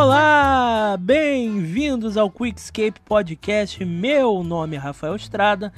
Olá, bem-vindos ao Quickscape Podcast. Meu nome é Rafael Estrada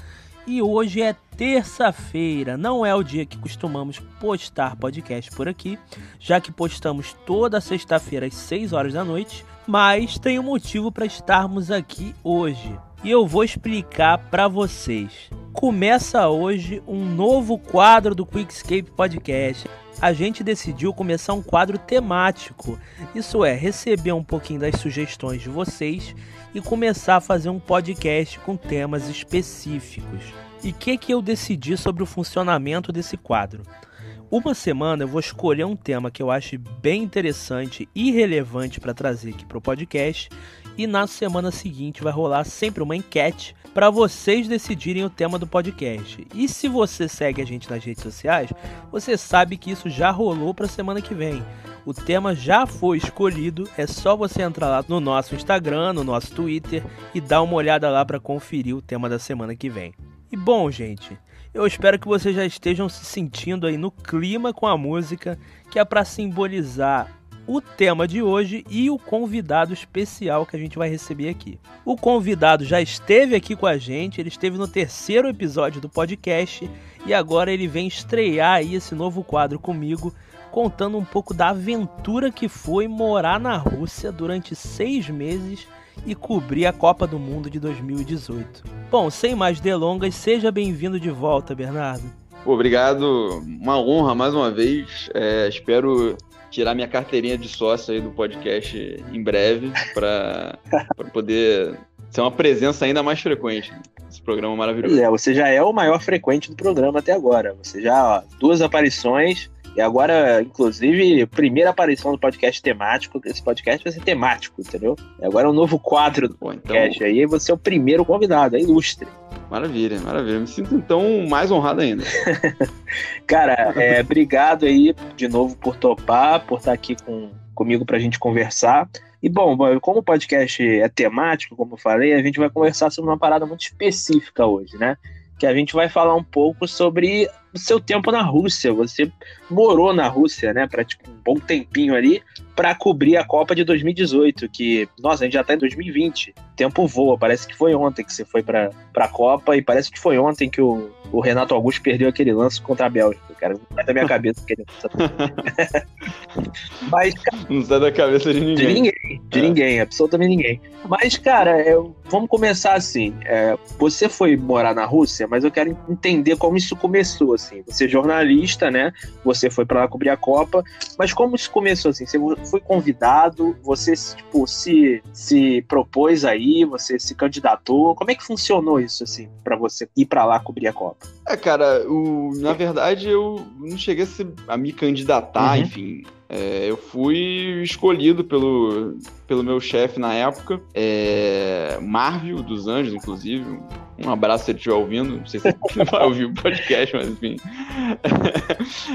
e hoje é terça-feira. Não é o dia que costumamos postar podcast por aqui, já que postamos toda sexta-feira às 6 horas da noite, mas tem um motivo para estarmos aqui hoje. E eu vou explicar para vocês. Começa hoje um novo quadro do Quickscape Podcast a gente decidiu começar um quadro temático. Isso é, receber um pouquinho das sugestões de vocês e começar a fazer um podcast com temas específicos. E o que, que eu decidi sobre o funcionamento desse quadro? Uma semana eu vou escolher um tema que eu acho bem interessante e relevante para trazer aqui para o podcast, e na semana seguinte vai rolar sempre uma enquete para vocês decidirem o tema do podcast. E se você segue a gente nas redes sociais, você sabe que isso já rolou para semana que vem. O tema já foi escolhido, é só você entrar lá no nosso Instagram, no nosso Twitter e dar uma olhada lá para conferir o tema da semana que vem. E bom, gente, eu espero que vocês já estejam se sentindo aí no clima com a música, que é para simbolizar o tema de hoje e o convidado especial que a gente vai receber aqui. O convidado já esteve aqui com a gente, ele esteve no terceiro episódio do podcast e agora ele vem estrear aí esse novo quadro comigo, contando um pouco da aventura que foi morar na Rússia durante seis meses e cobrir a Copa do Mundo de 2018. Bom, sem mais delongas, seja bem-vindo de volta, Bernardo. Obrigado, uma honra mais uma vez. É, espero tirar minha carteirinha de sócio aí do podcast em breve para poder ser uma presença ainda mais frequente nesse programa maravilhoso. É, você já é o maior frequente do programa até agora. Você já, ó, duas aparições e agora, inclusive, primeira aparição do podcast temático. Esse podcast vai ser temático, entendeu? E agora é um novo quadro do podcast. Então... Aí você é o primeiro convidado, é ilustre. Maravilha, maravilha. Me sinto então mais honrado ainda. Cara, é, obrigado aí de novo por topar, por estar aqui com, comigo para a gente conversar. E bom, como o podcast é temático, como eu falei, a gente vai conversar sobre uma parada muito específica hoje, né? Que a gente vai falar um pouco sobre o seu tempo na Rússia. Você morou na Rússia, né? Para tipo, um bom tempinho ali para cobrir a Copa de 2018, que, nossa, a gente já tá em 2020. O tempo voa, parece que foi ontem que você foi para a Copa e parece que foi ontem que o, o Renato Augusto perdeu aquele lance contra a Bélgica, cara. Não sai da minha cabeça Mas, cara, Não sai da cabeça de ninguém. De ninguém, de é. ninguém, absolutamente ninguém. Mas, cara, eu, vamos começar assim. É, você foi morar na Rússia, mas eu quero entender como isso começou, assim. Você é jornalista, né? Você foi para lá cobrir a Copa, mas como isso começou, assim? Você foi convidado, você tipo, se, se propôs aí, você se candidatou. Como é que funcionou isso, assim, para você ir para lá cobrir a Copa? É, cara, o, na verdade eu não cheguei a, se, a me candidatar, uhum. enfim. É, eu fui escolhido pelo, pelo meu chefe na época, é, Marvio dos Anjos, inclusive. Um abraço se ele estiver ouvindo. Não sei se ele vai ouvir o podcast, mas enfim.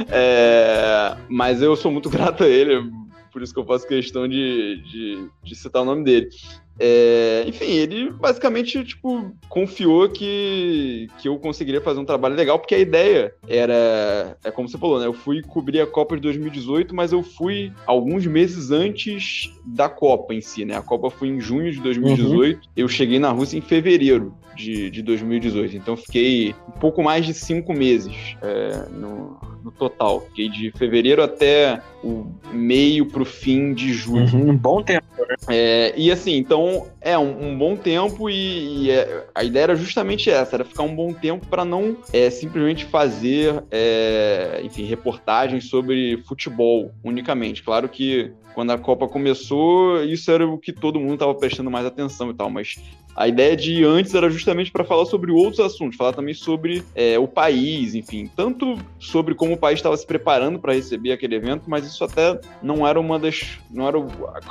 É, mas eu sou muito grato a ele por isso que eu faço questão de, de, de citar o nome dele. É, enfim, ele basicamente tipo, confiou que, que eu conseguiria fazer um trabalho legal, porque a ideia era, é como você falou, né? Eu fui cobrir a Copa de 2018, mas eu fui alguns meses antes da Copa em si, né? A Copa foi em junho de 2018, uhum. eu cheguei na Rússia em fevereiro de, de 2018, então fiquei um pouco mais de cinco meses é, no, no total. Fiquei de fevereiro até o meio pro fim de julho. Uhum, um bom tempo, né? É, e assim, então é um, um bom tempo e, e é, a ideia era justamente essa, era ficar um bom tempo para não é, simplesmente fazer, é, enfim, reportagens sobre futebol unicamente. Claro que quando a Copa começou, isso era o que todo mundo estava prestando mais atenção e tal, mas a ideia de antes era justamente para falar sobre outros assuntos, falar também sobre é, o país, enfim, tanto sobre como o país estava se preparando para receber aquele evento, mas isso até não era uma das, não era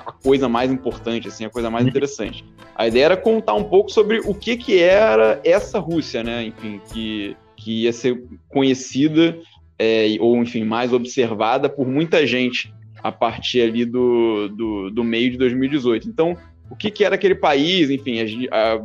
a coisa mais importante, assim, a coisa mais interessante. A ideia era contar um pouco sobre o que que era essa Rússia, né, enfim, que que ia ser conhecida é, ou enfim mais observada por muita gente a partir ali do, do, do meio de 2018. Então o que, que era aquele país, enfim, a, a,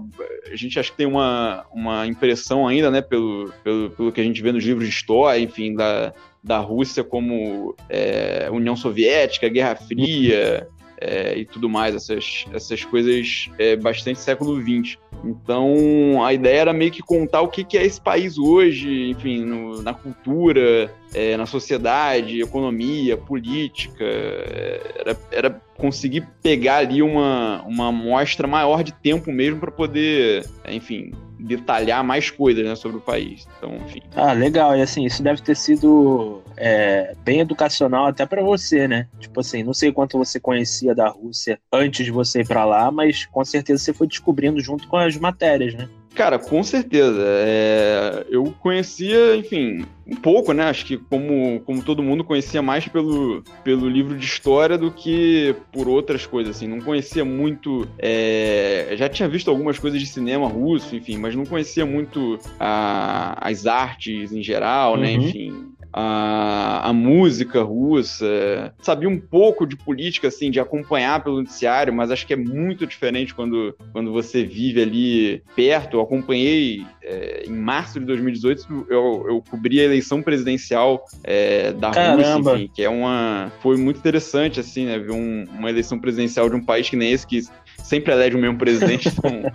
a, gente acho que tem uma, uma impressão ainda, né, pelo, pelo, pelo que a gente vê nos livros de história, enfim, da, da Rússia como é, União Soviética, Guerra Fria, é, e tudo mais, essas, essas coisas é, bastante século XX. Então, a ideia era meio que contar o que, que é esse país hoje, enfim, no, na cultura, é, na sociedade, economia, política. É, era, era conseguir pegar ali uma, uma amostra maior de tempo mesmo para poder, enfim, detalhar mais coisas né, sobre o país. Então, enfim. Ah, legal. E assim, isso deve ter sido é, bem educacional até para você, né? Tipo assim, não sei quanto você conhecia da Rússia antes de você ir para lá, mas com certeza você foi descobrindo junto com as matérias, né? Cara, com certeza. É, eu conhecia, enfim, um pouco, né? Acho que como, como todo mundo conhecia mais pelo, pelo livro de história do que por outras coisas, assim. Não conhecia muito. É, já tinha visto algumas coisas de cinema russo, enfim, mas não conhecia muito a, as artes em geral, né? uhum. né? Enfim a, a música russa, sabia um pouco de política, assim, de acompanhar pelo noticiário, mas acho que é muito diferente quando, quando você vive ali perto. Eu acompanhei é, em março de 2018, eu, eu cobri a eleição presidencial é, da Caramba. Rússia, enfim, que é uma. Foi muito interessante, assim, né? Ver um, uma eleição presidencial de um país que nem esse, que sempre elege o mesmo presidente, então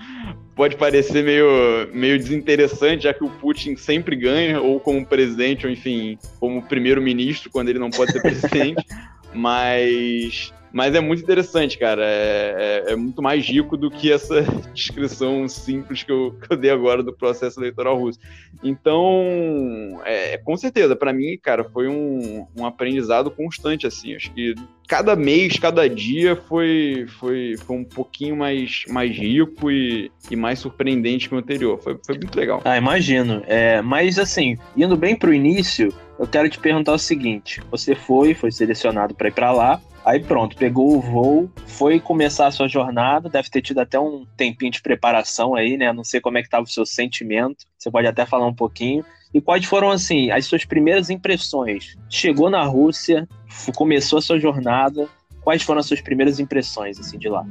pode parecer meio, meio desinteressante, já que o Putin sempre ganha, ou como presidente, ou enfim, como primeiro-ministro, quando ele não pode ser presidente. mas mas é muito interessante, cara. É, é, é, muito mais rico do que essa descrição simples que eu, que eu dei agora do processo eleitoral russo. Então, é, com certeza, para mim, cara, foi um, um aprendizado constante, assim. Acho que cada mês, cada dia foi, foi, foi um pouquinho mais, mais rico e, e mais surpreendente que o anterior. Foi, foi muito legal. Ah, imagino. É, mas, assim, indo bem pro início, eu quero te perguntar o seguinte: você foi, foi selecionado para ir para lá. Aí pronto, pegou o voo, foi começar a sua jornada, deve ter tido até um tempinho de preparação aí, né? Não sei como é que estava o seu sentimento, você pode até falar um pouquinho. E quais foram, assim, as suas primeiras impressões? Chegou na Rússia, começou a sua jornada, quais foram as suas primeiras impressões, assim, de lá?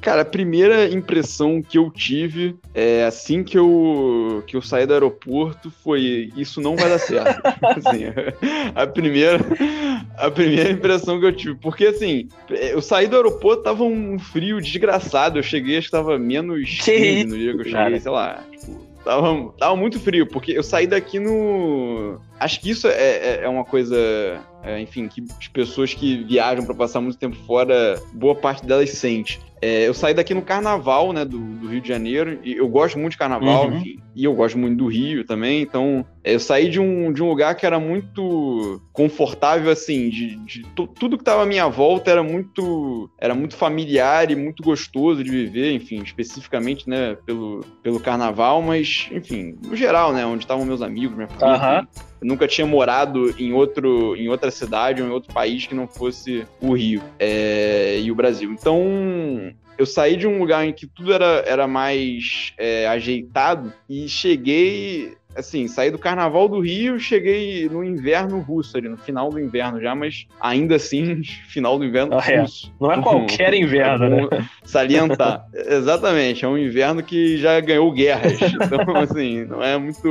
Cara, a primeira impressão que eu tive é, assim que eu, que eu saí do aeroporto foi isso não vai dar certo. assim, a, primeira, a primeira impressão que eu tive. Porque assim, eu saí do aeroporto, tava um frio desgraçado. Eu cheguei, acho que tava menos que 15 no dia que eu cheguei, cara. sei lá. Tipo, Tava, tava muito frio, porque eu saí daqui no. Acho que isso é, é, é uma coisa é, enfim, que as pessoas que viajam para passar muito tempo fora, boa parte delas sente. É, eu saí daqui no carnaval, né, do, do, Rio de Janeiro, e eu gosto muito de carnaval, uhum. e eu gosto muito do Rio também, então é, eu saí de um, de um lugar que era muito confortável, assim, de, de tudo que tava à minha volta era muito, era muito familiar e muito gostoso de viver, enfim, especificamente, né, pelo, pelo carnaval, mas, enfim, no geral, né, onde estavam meus amigos, minha família, uhum. Eu nunca tinha morado em, outro, em outra cidade ou em outro país que não fosse o Rio é, e o Brasil. Então, eu saí de um lugar em que tudo era, era mais é, ajeitado e cheguei assim, saí do carnaval do Rio, cheguei no inverno russo ali, no final do inverno já, mas ainda assim, final do inverno ah, é. russo. Não é qualquer inverno, né? Salientar. Exatamente, é um inverno que já ganhou guerras. Então, assim, não é muito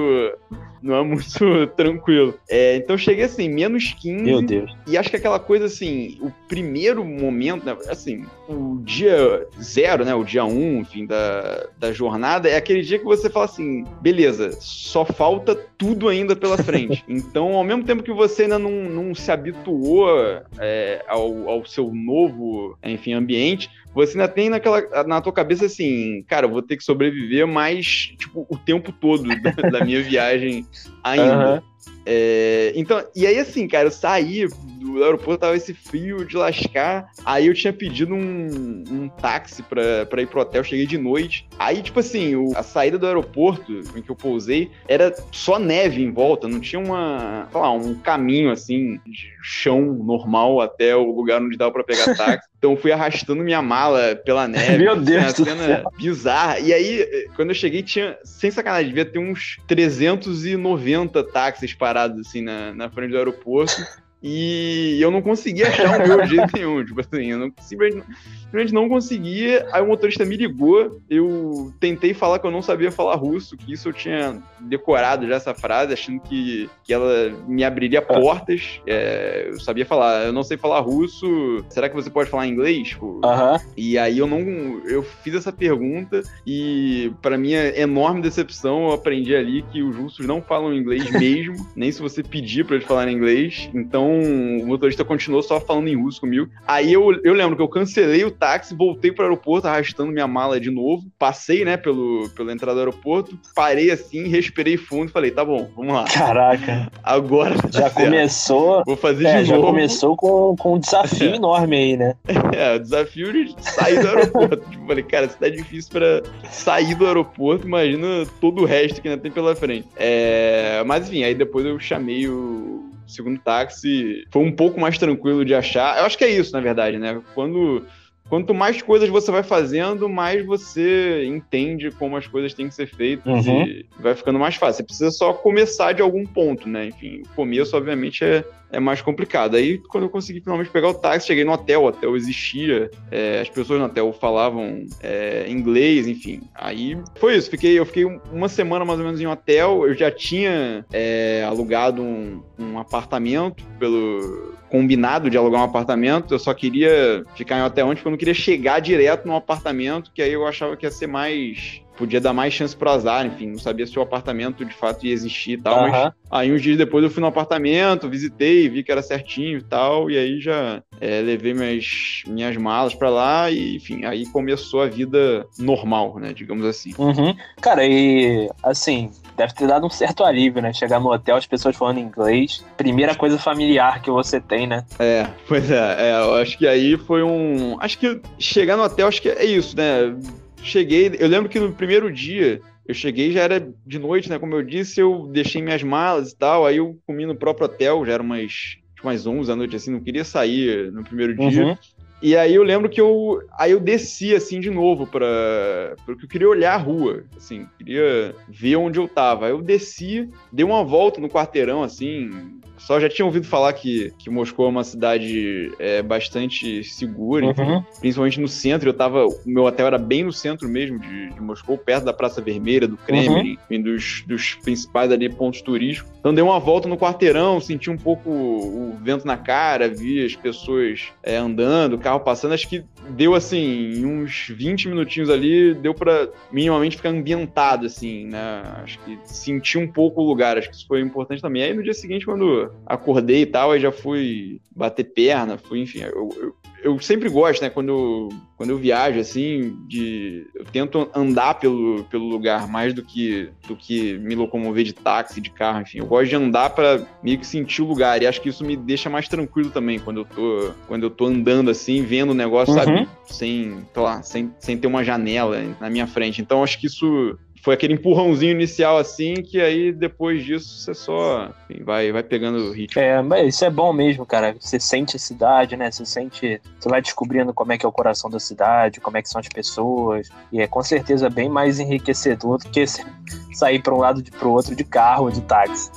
não é muito tranquilo. É, então cheguei assim, menos 15. Meu Deus. E acho que aquela coisa assim, o primeiro momento, né, assim, o dia zero, né, o dia um, enfim, da, da jornada, é aquele dia que você fala assim, beleza, só falta tudo ainda pela frente. então, ao mesmo tempo que você ainda não, não se habituou é, ao, ao seu novo, enfim, ambiente, você ainda tem naquela, na tua cabeça assim, cara, vou ter que sobreviver mais, tipo, o tempo todo da, da minha viagem ainda. Uhum. É, então, e aí assim, cara, eu saí do aeroporto, tava esse frio de lascar. Aí eu tinha pedido um, um táxi pra, pra ir pro hotel, cheguei de noite. Aí, tipo assim, o, a saída do aeroporto em que eu pousei era só neve em volta, não tinha uma, sei lá, um caminho assim, de chão normal até o lugar onde dava pra pegar táxi. Então fui arrastando minha mala pela neve. Meu Deus uma cena bizarra. E aí, quando eu cheguei, tinha, sem sacanagem, devia ter uns 390 táxis parados assim na, na frente do aeroporto. E eu não conseguia achar o meu de jeito nenhum. Tipo assim, eu não, simplesmente, simplesmente não conseguia. Aí o motorista me ligou, eu tentei falar que eu não sabia falar russo, que isso eu tinha decorado já essa frase, achando que, que ela me abriria é. portas. É, eu sabia falar, eu não sei falar russo, será que você pode falar inglês? Tipo, E aí eu não. Eu fiz essa pergunta e, para minha enorme decepção, eu aprendi ali que os russos não falam inglês mesmo, nem se você pedir para eles falarem inglês. Então o motorista continuou só falando em russo comigo. Aí eu, eu lembro que eu cancelei o táxi, voltei para o aeroporto arrastando minha mala de novo, passei, né, pelo, pela entrada do aeroporto, parei assim, respirei fundo e falei, tá bom, vamos lá. Caraca. Agora tá já certo. começou. Vou fazer é, de já novo. Já começou com, com um desafio é. enorme aí, né? É, o desafio de sair do aeroporto. tipo, falei, cara, se tá difícil para sair do aeroporto, imagina todo o resto que ainda tem pela frente. É, mas enfim, aí depois eu chamei o segundo táxi, foi um pouco mais tranquilo de achar. Eu acho que é isso, na verdade, né? Quando quanto mais coisas você vai fazendo, mais você entende como as coisas têm que ser feitas uhum. e vai ficando mais fácil. Você precisa só começar de algum ponto, né? Enfim, o começo, obviamente, é, é mais complicado. Aí, quando eu consegui finalmente pegar o táxi, cheguei no hotel, o hotel existia, é, as pessoas no hotel falavam é, inglês, enfim. Aí foi isso, fiquei, eu fiquei uma semana mais ou menos em hotel, eu já tinha é, alugado um, um apartamento pelo combinado de alugar um apartamento, eu só queria ficar em hotel antes, porque eu não queria chegar direto no apartamento, que aí eu achava que ia ser mais podia dar mais chance pro azar, enfim, não sabia se o apartamento de fato ia existir e tal, uhum. mas aí uns dias depois eu fui no apartamento, visitei, vi que era certinho e tal, e aí já é, levei minhas, minhas malas para lá e, enfim, aí começou a vida normal, né, digamos assim. Uhum. Cara, e assim, deve ter dado um certo alívio, né, chegar no hotel, as pessoas falando inglês, primeira coisa familiar que você tem, né? É, pois é, é eu acho que aí foi um, acho que chegar no hotel, acho que é isso, né, cheguei, eu lembro que no primeiro dia eu cheguei, já era de noite, né? Como eu disse, eu deixei minhas malas e tal, aí eu comi no próprio hotel, já era umas, umas 11 da noite, assim, não queria sair no primeiro dia. Uhum. E aí eu lembro que eu, aí eu desci, assim, de novo para porque eu queria olhar a rua, assim, queria ver onde eu tava. Aí eu desci, dei uma volta no quarteirão, assim, só já tinha ouvido falar que, que Moscou é uma cidade é, bastante segura, uhum. principalmente no centro. Eu tava. O meu hotel era bem no centro mesmo de, de Moscou, perto da Praça Vermelha, do Kremlin, uhum. dos, dos principais ali pontos turísticos. Então dei uma volta no quarteirão, senti um pouco o vento na cara, vi as pessoas é, andando, o carro passando. Acho que deu assim, uns 20 minutinhos ali, deu para minimamente ficar ambientado, assim, né? Acho que sentir um pouco o lugar, acho que isso foi importante também. Aí no dia seguinte, quando acordei e tal, aí já fui bater perna, fui, enfim, eu, eu, eu sempre gosto, né, quando, quando eu viajo, assim, de. Eu tento andar pelo, pelo lugar mais do que, do que me locomover de táxi, de carro, enfim. Eu gosto de andar para meio que sentir o lugar. E acho que isso me deixa mais tranquilo também quando eu tô, quando eu tô andando assim, vendo o negócio, uhum. sabe? Sem, sei lá, sem, sem ter uma janela na minha frente. Então acho que isso foi aquele empurrãozinho inicial assim, que aí depois disso você só enfim, vai, vai pegando o ritmo. É, mas isso é bom mesmo, cara. Você sente a cidade, né? Você sente. Você vai descobrindo como é que é o coração da cidade, como é que são as pessoas. E é com certeza bem mais enriquecedor do que sair para um lado e para o outro de carro ou de táxi.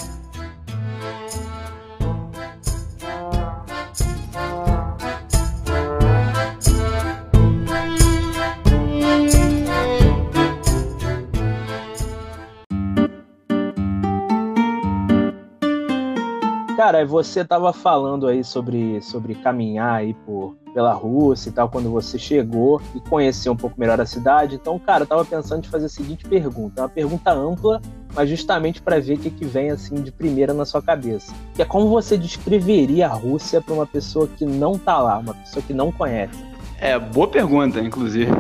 Cara, você estava falando aí sobre, sobre caminhar aí por, pela Rússia e tal, quando você chegou e conheceu um pouco melhor a cidade. Então, cara, eu tava pensando em fazer a seguinte pergunta, uma pergunta ampla, mas justamente para ver o que, que vem assim de primeira na sua cabeça. Que é como você descreveria a Rússia para uma pessoa que não tá lá, uma pessoa que não conhece? É, boa pergunta, inclusive.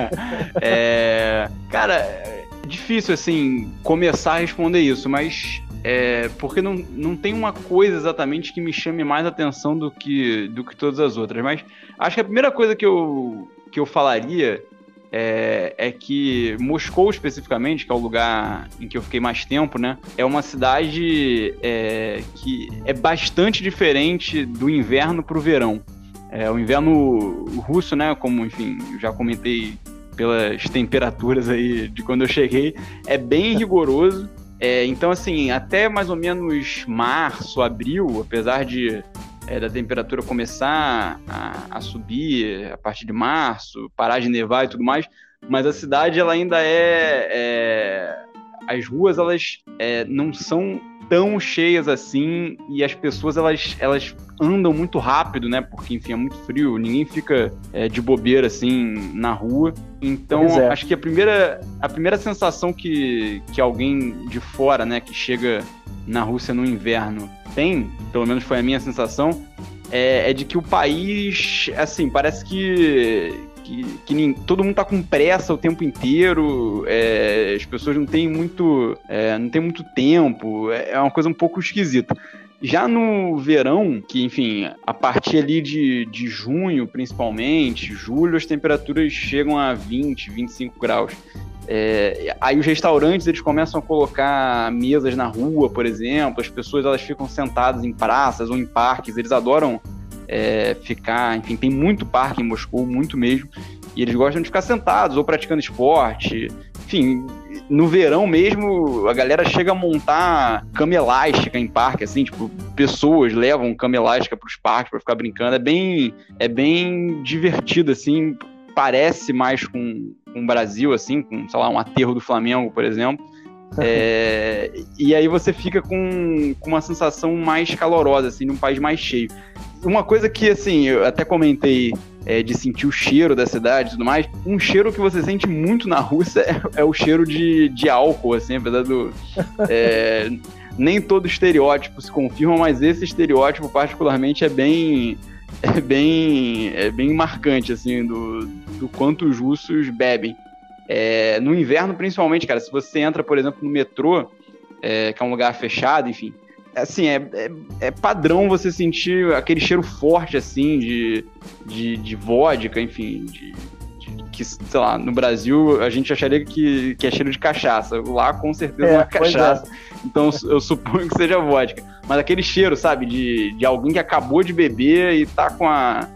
é, cara, é difícil assim começar a responder isso, mas é, porque não, não tem uma coisa exatamente que me chame mais atenção do que, do que todas as outras. Mas acho que a primeira coisa que eu, que eu falaria é, é, que Moscou, especificamente, que é o lugar em que eu fiquei mais tempo, né? É uma cidade é, que é bastante diferente do inverno para o verão. É, o inverno russo, né? Como, enfim, já comentei pelas temperaturas aí de quando eu cheguei, é bem rigoroso. É, então, assim, até mais ou menos março, abril, apesar de é, da temperatura começar a, a, subir a partir de março, parar de nevar e tudo mais, mas a cidade ela ainda é, é as ruas elas é, não são tão cheias assim e as pessoas elas, elas andam muito rápido, né? Porque, enfim, é muito frio, ninguém fica é, de bobeira assim na rua. Então, é. acho que a primeira, a primeira sensação que, que alguém de fora, né, que chega na Rússia no inverno tem, pelo menos foi a minha sensação, é, é de que o país, assim, parece que, que, que nem, todo mundo tá com pressa o tempo inteiro, é, as pessoas não têm muito, é, não tem muito tempo, é, é uma coisa um pouco esquisita. Já no verão, que enfim, a partir ali de, de junho principalmente, julho, as temperaturas chegam a 20, 25 graus. É, aí os restaurantes eles começam a colocar mesas na rua, por exemplo, as pessoas elas ficam sentadas em praças ou em parques, eles adoram é, ficar, enfim, tem muito parque em Moscou, muito mesmo, e eles gostam de ficar sentados ou praticando esporte, enfim, no verão mesmo, a galera chega a montar cama elástica em parque, assim, tipo, pessoas levam cama elástica para os parques para ficar brincando. É bem, é bem divertido, assim, parece mais com, com o Brasil, assim, com, sei lá, um aterro do Flamengo, por exemplo. É, e aí você fica com, com uma sensação mais calorosa, assim, num país mais cheio. Uma coisa que, assim, eu até comentei é, de sentir o cheiro da cidade e tudo mais, um cheiro que você sente muito na Rússia é, é o cheiro de, de álcool, assim, apesar do... É, nem todo estereótipo se confirma, mas esse estereótipo particularmente é bem é bem é bem marcante assim do, do quanto os russos bebem é, no inverno principalmente cara se você entra por exemplo no metrô é, que é um lugar fechado enfim assim, é, é, é, padrão você sentir aquele cheiro forte, assim, de, de, de vodka, enfim, de, de, que, sei lá, no Brasil a gente acharia que, que é cheiro de cachaça. Lá, com certeza, é, é cachaça. É. Então, eu suponho que seja vodka. Mas aquele cheiro, sabe, de, de alguém que acabou de beber e tá com a...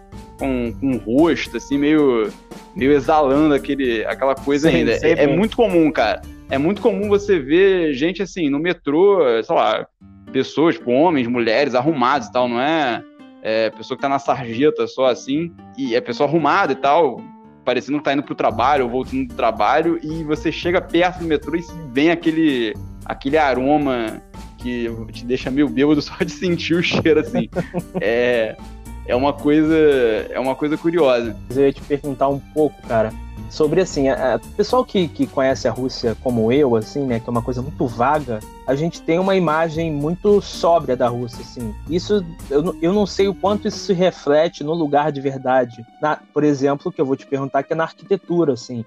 Com, com o rosto, assim, meio, meio exalando aquele, aquela coisa sim, ainda. É, é muito comum, cara. É muito comum você ver gente assim no metrô, sei lá, pessoas, tipo, homens, mulheres, arrumados e tal, não é, é pessoa que tá na sarjeta só assim, e é pessoa arrumada e tal, parecendo que tá indo pro trabalho ou voltando do trabalho, e você chega perto do metrô e vem aquele, aquele aroma que te deixa meio bêbado só de sentir o cheiro, assim. é, é uma coisa é uma coisa curiosa. Eu ia te perguntar um pouco, cara, sobre assim, o pessoal que, que conhece a Rússia como eu, assim, né, que é uma coisa muito vaga, a gente tem uma imagem muito sóbria da Rússia, assim. Isso, eu, eu não sei o quanto isso se reflete no lugar de verdade. Na, por exemplo, que eu vou te perguntar que é na arquitetura, assim.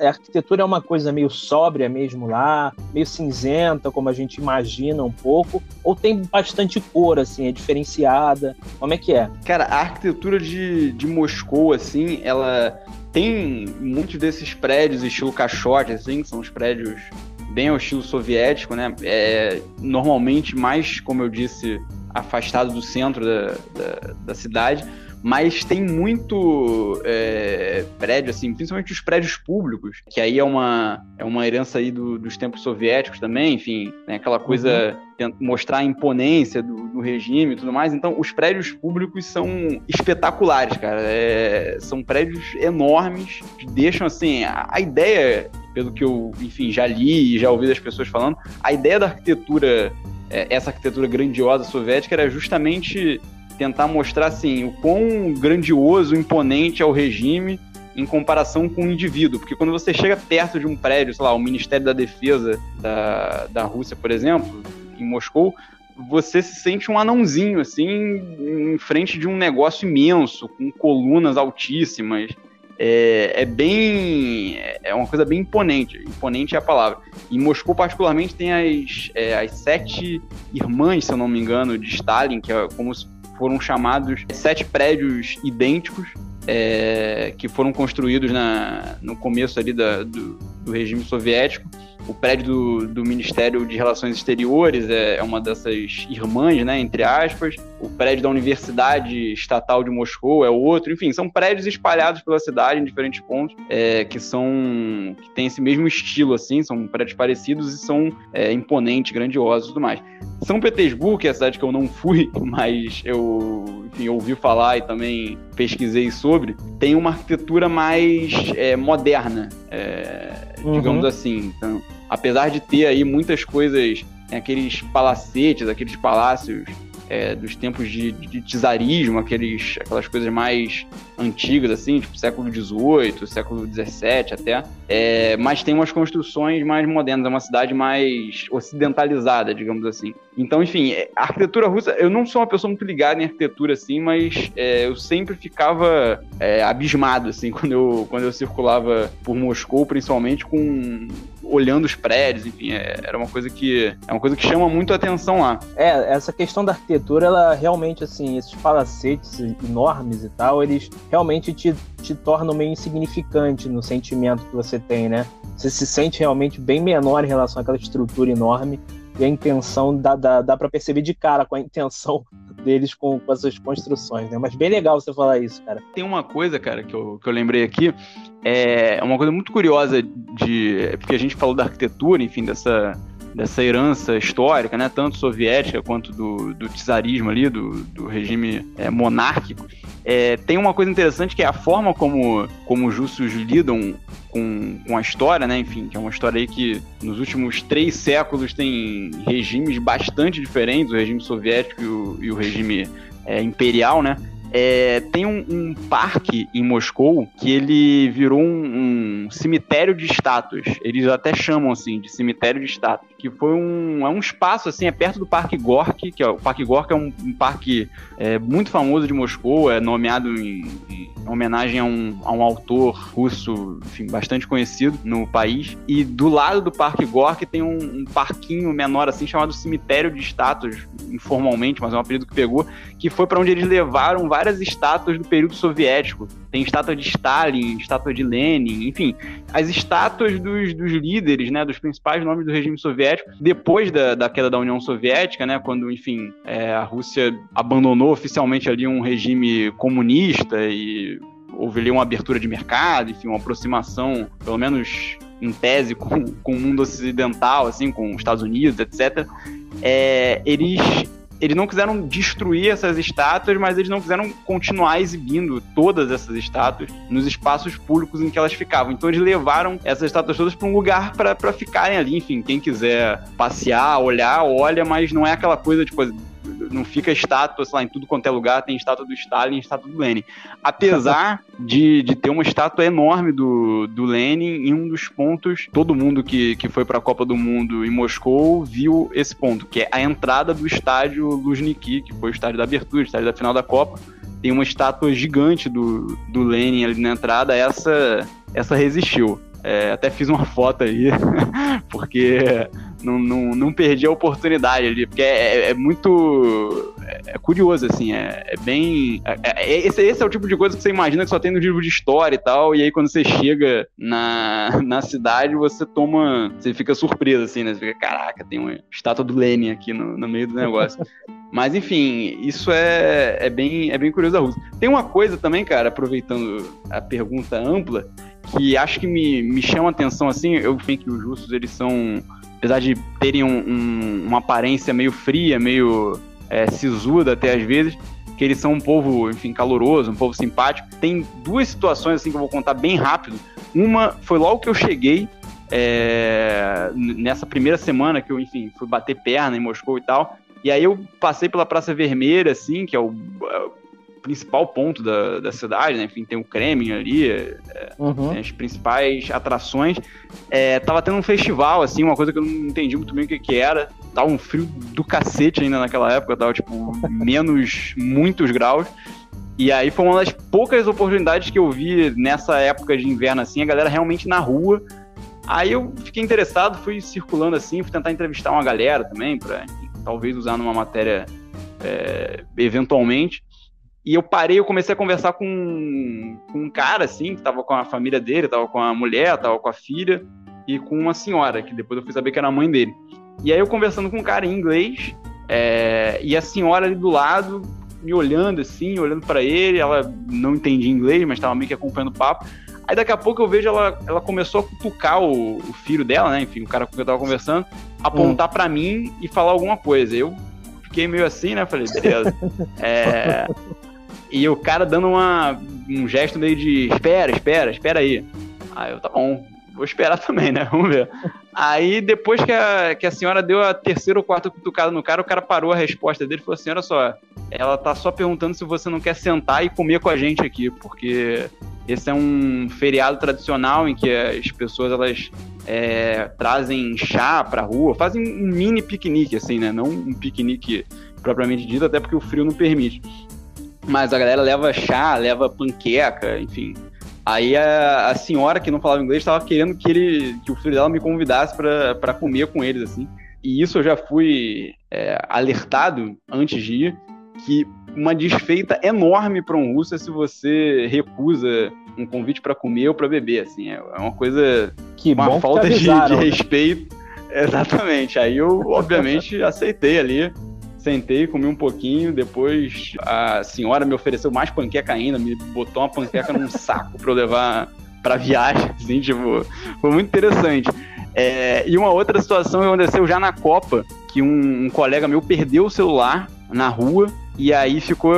A arquitetura é uma coisa meio sóbria mesmo lá, meio cinzenta, como a gente imagina um pouco, ou tem bastante cor, assim, é diferenciada? Como é que é? Cara, a arquitetura de, de Moscou, assim, ela tem muitos desses prédios estilo caixote, assim, que são os prédios bem ao estilo soviético, né? É, normalmente mais, como eu disse, afastado do centro da, da, da cidade, mas tem muito é, prédio, assim, principalmente os prédios públicos, que aí é uma, é uma herança aí do, dos tempos soviéticos também, enfim, né, aquela coisa, uhum. mostrar a imponência do, do, regime e tudo mais. Então, os prédios públicos são espetaculares, cara. É, são prédios enormes, que deixam, assim, a, a ideia pelo que eu, enfim, já li e já ouvi das pessoas falando, a ideia da arquitetura, é, essa arquitetura grandiosa soviética era justamente tentar mostrar assim o quão grandioso, imponente é o regime em comparação com o indivíduo, porque quando você chega perto de um prédio, sei lá, o Ministério da Defesa da, da Rússia, por exemplo, em Moscou, você se sente um anãozinho, assim, em frente de um negócio imenso, com colunas altíssimas. É, é, bem. É uma coisa bem imponente. Imponente é a palavra. Em Moscou, particularmente, tem as, é, as sete irmãs, se eu não me engano, de Stalin, que é como se foram chamados sete prédios idênticos é, que foram construídos na, no começo ali da, do, do regime soviético. O prédio do, do Ministério de Relações Exteriores é, é, uma dessas irmãs, né, entre aspas. O prédio da Universidade Estatal de Moscou é outro. Enfim, são prédios espalhados pela cidade em diferentes pontos é, que são que têm esse mesmo estilo, assim, são prédios parecidos e são é, imponentes, grandiosos e tudo mais. São Petersburgo, que é a cidade que eu não fui, mas eu enfim, ouvi falar e também pesquisei sobre, tem uma arquitetura mais é, moderna, é, uhum. digamos assim. Então, apesar de ter aí muitas coisas, aqueles palacetes, aqueles palácios é, dos tempos de, de aqueles, aquelas coisas mais antigas, assim, tipo século XVIII, século XVII até. É, mas tem umas construções mais modernas, é uma cidade mais ocidentalizada, digamos assim. Então, enfim, é, a arquitetura russa, eu não sou uma pessoa muito ligada em arquitetura, assim, mas é, eu sempre ficava é, abismado, assim, quando eu, quando eu circulava por Moscou, principalmente com olhando os prédios, enfim, é, era uma coisa que é uma coisa que chama muito a atenção lá. É, essa questão da arquitetura, ela realmente assim, esses palacetes enormes e tal, eles realmente te, te tornam meio insignificante no sentimento que você tem, né? Você se sente realmente bem menor em relação àquela estrutura enorme e a intenção dá, dá, dá para perceber de cara com a intenção deles com, com essas construções, né? Mas bem legal você falar isso, cara. Tem uma coisa, cara, que eu, que eu lembrei aqui, é uma coisa muito curiosa de. Porque a gente falou da arquitetura, enfim, dessa, dessa herança histórica, né, tanto soviética quanto do, do czarismo ali, do, do regime é, monárquico. É, tem uma coisa interessante que é a forma como, como os russos lidam com, com a história, né? Enfim, que é uma história aí que nos últimos três séculos tem regimes bastante diferentes, o regime soviético e o, e o regime é, imperial, né? É, tem um, um, parque em Moscou que ele virou um, um, cemitério de estátuas. Eles até chamam assim de cemitério de estátuas. Que foi um, é um espaço assim, é perto do Parque Gorky, que é o Parque Gorky é um, um parque é, muito famoso de Moscou, é nomeado em, em homenagem a um, a um autor russo, enfim, bastante conhecido no país. E do lado do Parque Gorky tem um, um parquinho menor assim chamado Cemitério de Estátuas, informalmente, mas é um apelido que pegou, que foi para onde eles levaram várias estátuas do período soviético. Tem estátua de Stalin, estátua de Lenin, enfim, as estátuas dos, dos líderes, né, dos principais nomes do regime soviético, depois da, da queda da União Soviética, né, quando, enfim, é, a Rússia abandonou oficialmente ali um regime comunista e houve ali uma abertura de mercado, enfim, uma aproximação, pelo menos em tese, com, com o mundo ocidental, assim, com os Estados Unidos, etc. É, eles eles não quiseram destruir essas estátuas, mas eles não quiseram continuar exibindo todas essas estátuas nos espaços públicos em que elas ficavam. Então eles levaram essas estátuas todas para um lugar para ficarem ali. Enfim, quem quiser passear, olhar, olha, mas não é aquela coisa tipo não fica estátua, sei lá, em tudo quanto é lugar, tem estátua do Stalin estátua do Lenin. Apesar de, de ter uma estátua enorme do, do Lenin em um dos pontos, todo mundo que, que foi para a Copa do Mundo em Moscou viu esse ponto, que é a entrada do estádio Luzhniki, que foi o estádio da abertura, o estádio da final da Copa. Tem uma estátua gigante do, do Lenin ali na entrada, essa, essa resistiu. É, até fiz uma foto aí, porque não, não, não perdi a oportunidade ali, porque é, é, é muito. É, é, curioso, assim, é, é bem. É, é, esse, esse é o tipo de coisa que você imagina que só tem no livro de história e tal, e aí quando você chega na, na cidade, você toma. Você fica surpreso, assim, né? Você fica, caraca, tem uma estátua do Lenin aqui no, no meio do negócio. Mas enfim, isso é, é, bem, é bem curioso da Rússia. Tem uma coisa também, cara, aproveitando a pergunta ampla, que acho que me, me chama a atenção, assim, eu vejo que os russos, eles são, apesar de terem um, um, uma aparência meio fria, meio é, sisuda até às vezes, que eles são um povo, enfim, caloroso, um povo simpático. Tem duas situações, assim, que eu vou contar bem rápido. Uma foi logo que eu cheguei, é, nessa primeira semana que eu, enfim, fui bater perna em Moscou e tal, e aí eu passei pela Praça Vermelha, assim, que é o, principal ponto da, da cidade, né? Enfim, tem o Kremlin ali, é, uhum. as principais atrações. É, tava tendo um festival, assim, uma coisa que eu não entendi muito bem o que, que era. Tava um frio do cacete ainda naquela época, tava tipo menos muitos graus. E aí foi uma das poucas oportunidades que eu vi nessa época de inverno, assim, a galera realmente na rua. Aí eu fiquei interessado, fui circulando assim, fui tentar entrevistar uma galera também, enfim, talvez usar numa matéria é, eventualmente. E eu parei, eu comecei a conversar com, com um cara, assim, que tava com a família dele, tava com a mulher, tava com a filha. e com uma senhora, que depois eu fui saber que era a mãe dele. E aí eu conversando com um cara em inglês, é, e a senhora ali do lado, me olhando assim, olhando para ele, ela não entendia inglês, mas estava meio que acompanhando o papo. Aí daqui a pouco eu vejo ela, ela começou a cutucar o, o filho dela, né? Enfim, o cara com quem eu tava conversando, apontar hum. para mim e falar alguma coisa. Eu fiquei meio assim, né? Falei, beleza. é... E o cara dando uma, um gesto meio de espera, espera, espera aí. Aí eu, tá bom, vou esperar também, né? Vamos ver. Aí, depois que a, que a senhora deu a terceira ou quarta cutucada no cara, o cara parou a resposta dele e falou assim: olha só, ela tá só perguntando se você não quer sentar e comer com a gente aqui, porque esse é um feriado tradicional em que as pessoas elas é, trazem chá pra rua, fazem um mini piquenique, assim, né? Não um piquenique propriamente dito, até porque o frio não permite. Mas a galera leva chá, leva panqueca, enfim, Aí a, a, senhora que não falava inglês estava querendo que ele, que o filho dela me convidasse para comer com eles, assim. E isso eu já fui é, alertado antes de ir que uma desfeita enorme para um russo é se você recusa um convite para comer ou para beber, assim. É, é uma coisa que uma falta de, de respeito. Exatamente. Aí eu obviamente aceitei ali Sentei, comi um pouquinho, depois a senhora me ofereceu mais panqueca ainda, me botou uma panqueca num saco para eu levar para viagem, assim, tipo, foi muito interessante. É, e uma outra situação aconteceu já na Copa, que um, um colega meu perdeu o celular na rua e aí ficou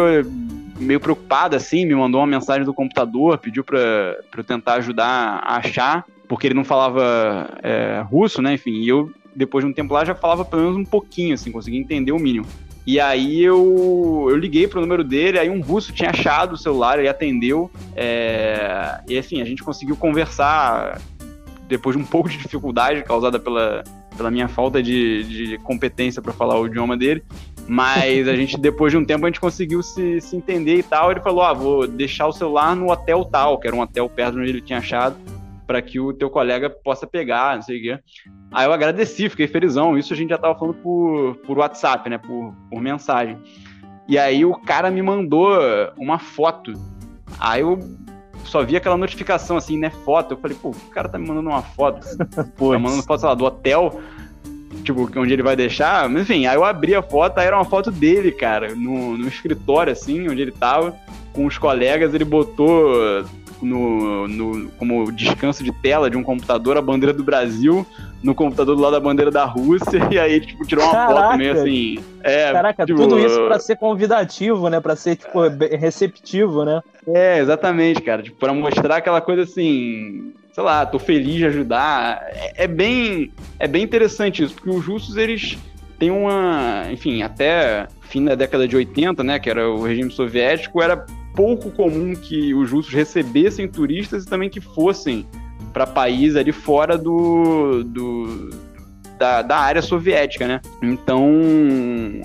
meio preocupado assim, me mandou uma mensagem do computador, pediu para eu tentar ajudar a achar, porque ele não falava é, russo, né? Enfim, e eu depois de um tempo lá, já falava pelo menos um pouquinho, assim, conseguia entender o mínimo. E aí eu, eu liguei pro número dele, aí um russo tinha achado o celular, ele atendeu. É, e assim, a gente conseguiu conversar depois de um pouco de dificuldade causada pela, pela minha falta de, de competência para falar o idioma dele. Mas a gente, depois de um tempo, a gente conseguiu se, se entender e tal. Ele falou: Ah, vou deixar o celular no hotel tal, que era um hotel perto de onde ele tinha achado para que o teu colega possa pegar, não sei o quê. Aí eu agradeci, fiquei felizão. Isso a gente já tava falando por, por WhatsApp, né? Por, por mensagem. E aí o cara me mandou uma foto. Aí eu só vi aquela notificação assim, né? Foto. Eu falei, pô, o cara tá me mandando uma foto. pô, tá mandando foto, sei lá, do hotel. Tipo, onde ele vai deixar. Mas enfim, aí eu abri a foto, aí era uma foto dele, cara, no, no escritório, assim, onde ele tava, com os colegas, ele botou no, no, como descanso de tela de um computador a bandeira do Brasil, no computador do lado da bandeira da Rússia, e aí, tipo, tirou uma Caraca. foto meio assim. É, Caraca, tipo, tudo isso pra ser convidativo, né? Pra ser, tipo, receptivo, né? É, exatamente, cara. Tipo, pra mostrar aquela coisa assim. Sei lá, tô feliz de ajudar. É, é bem, é bem interessante isso, porque os russos, eles têm uma. Enfim, até fim da década de 80, né? Que era o regime soviético, era pouco comum que os russos recebessem turistas e também que fossem para país ali fora do, do da, da, área soviética, né? Então,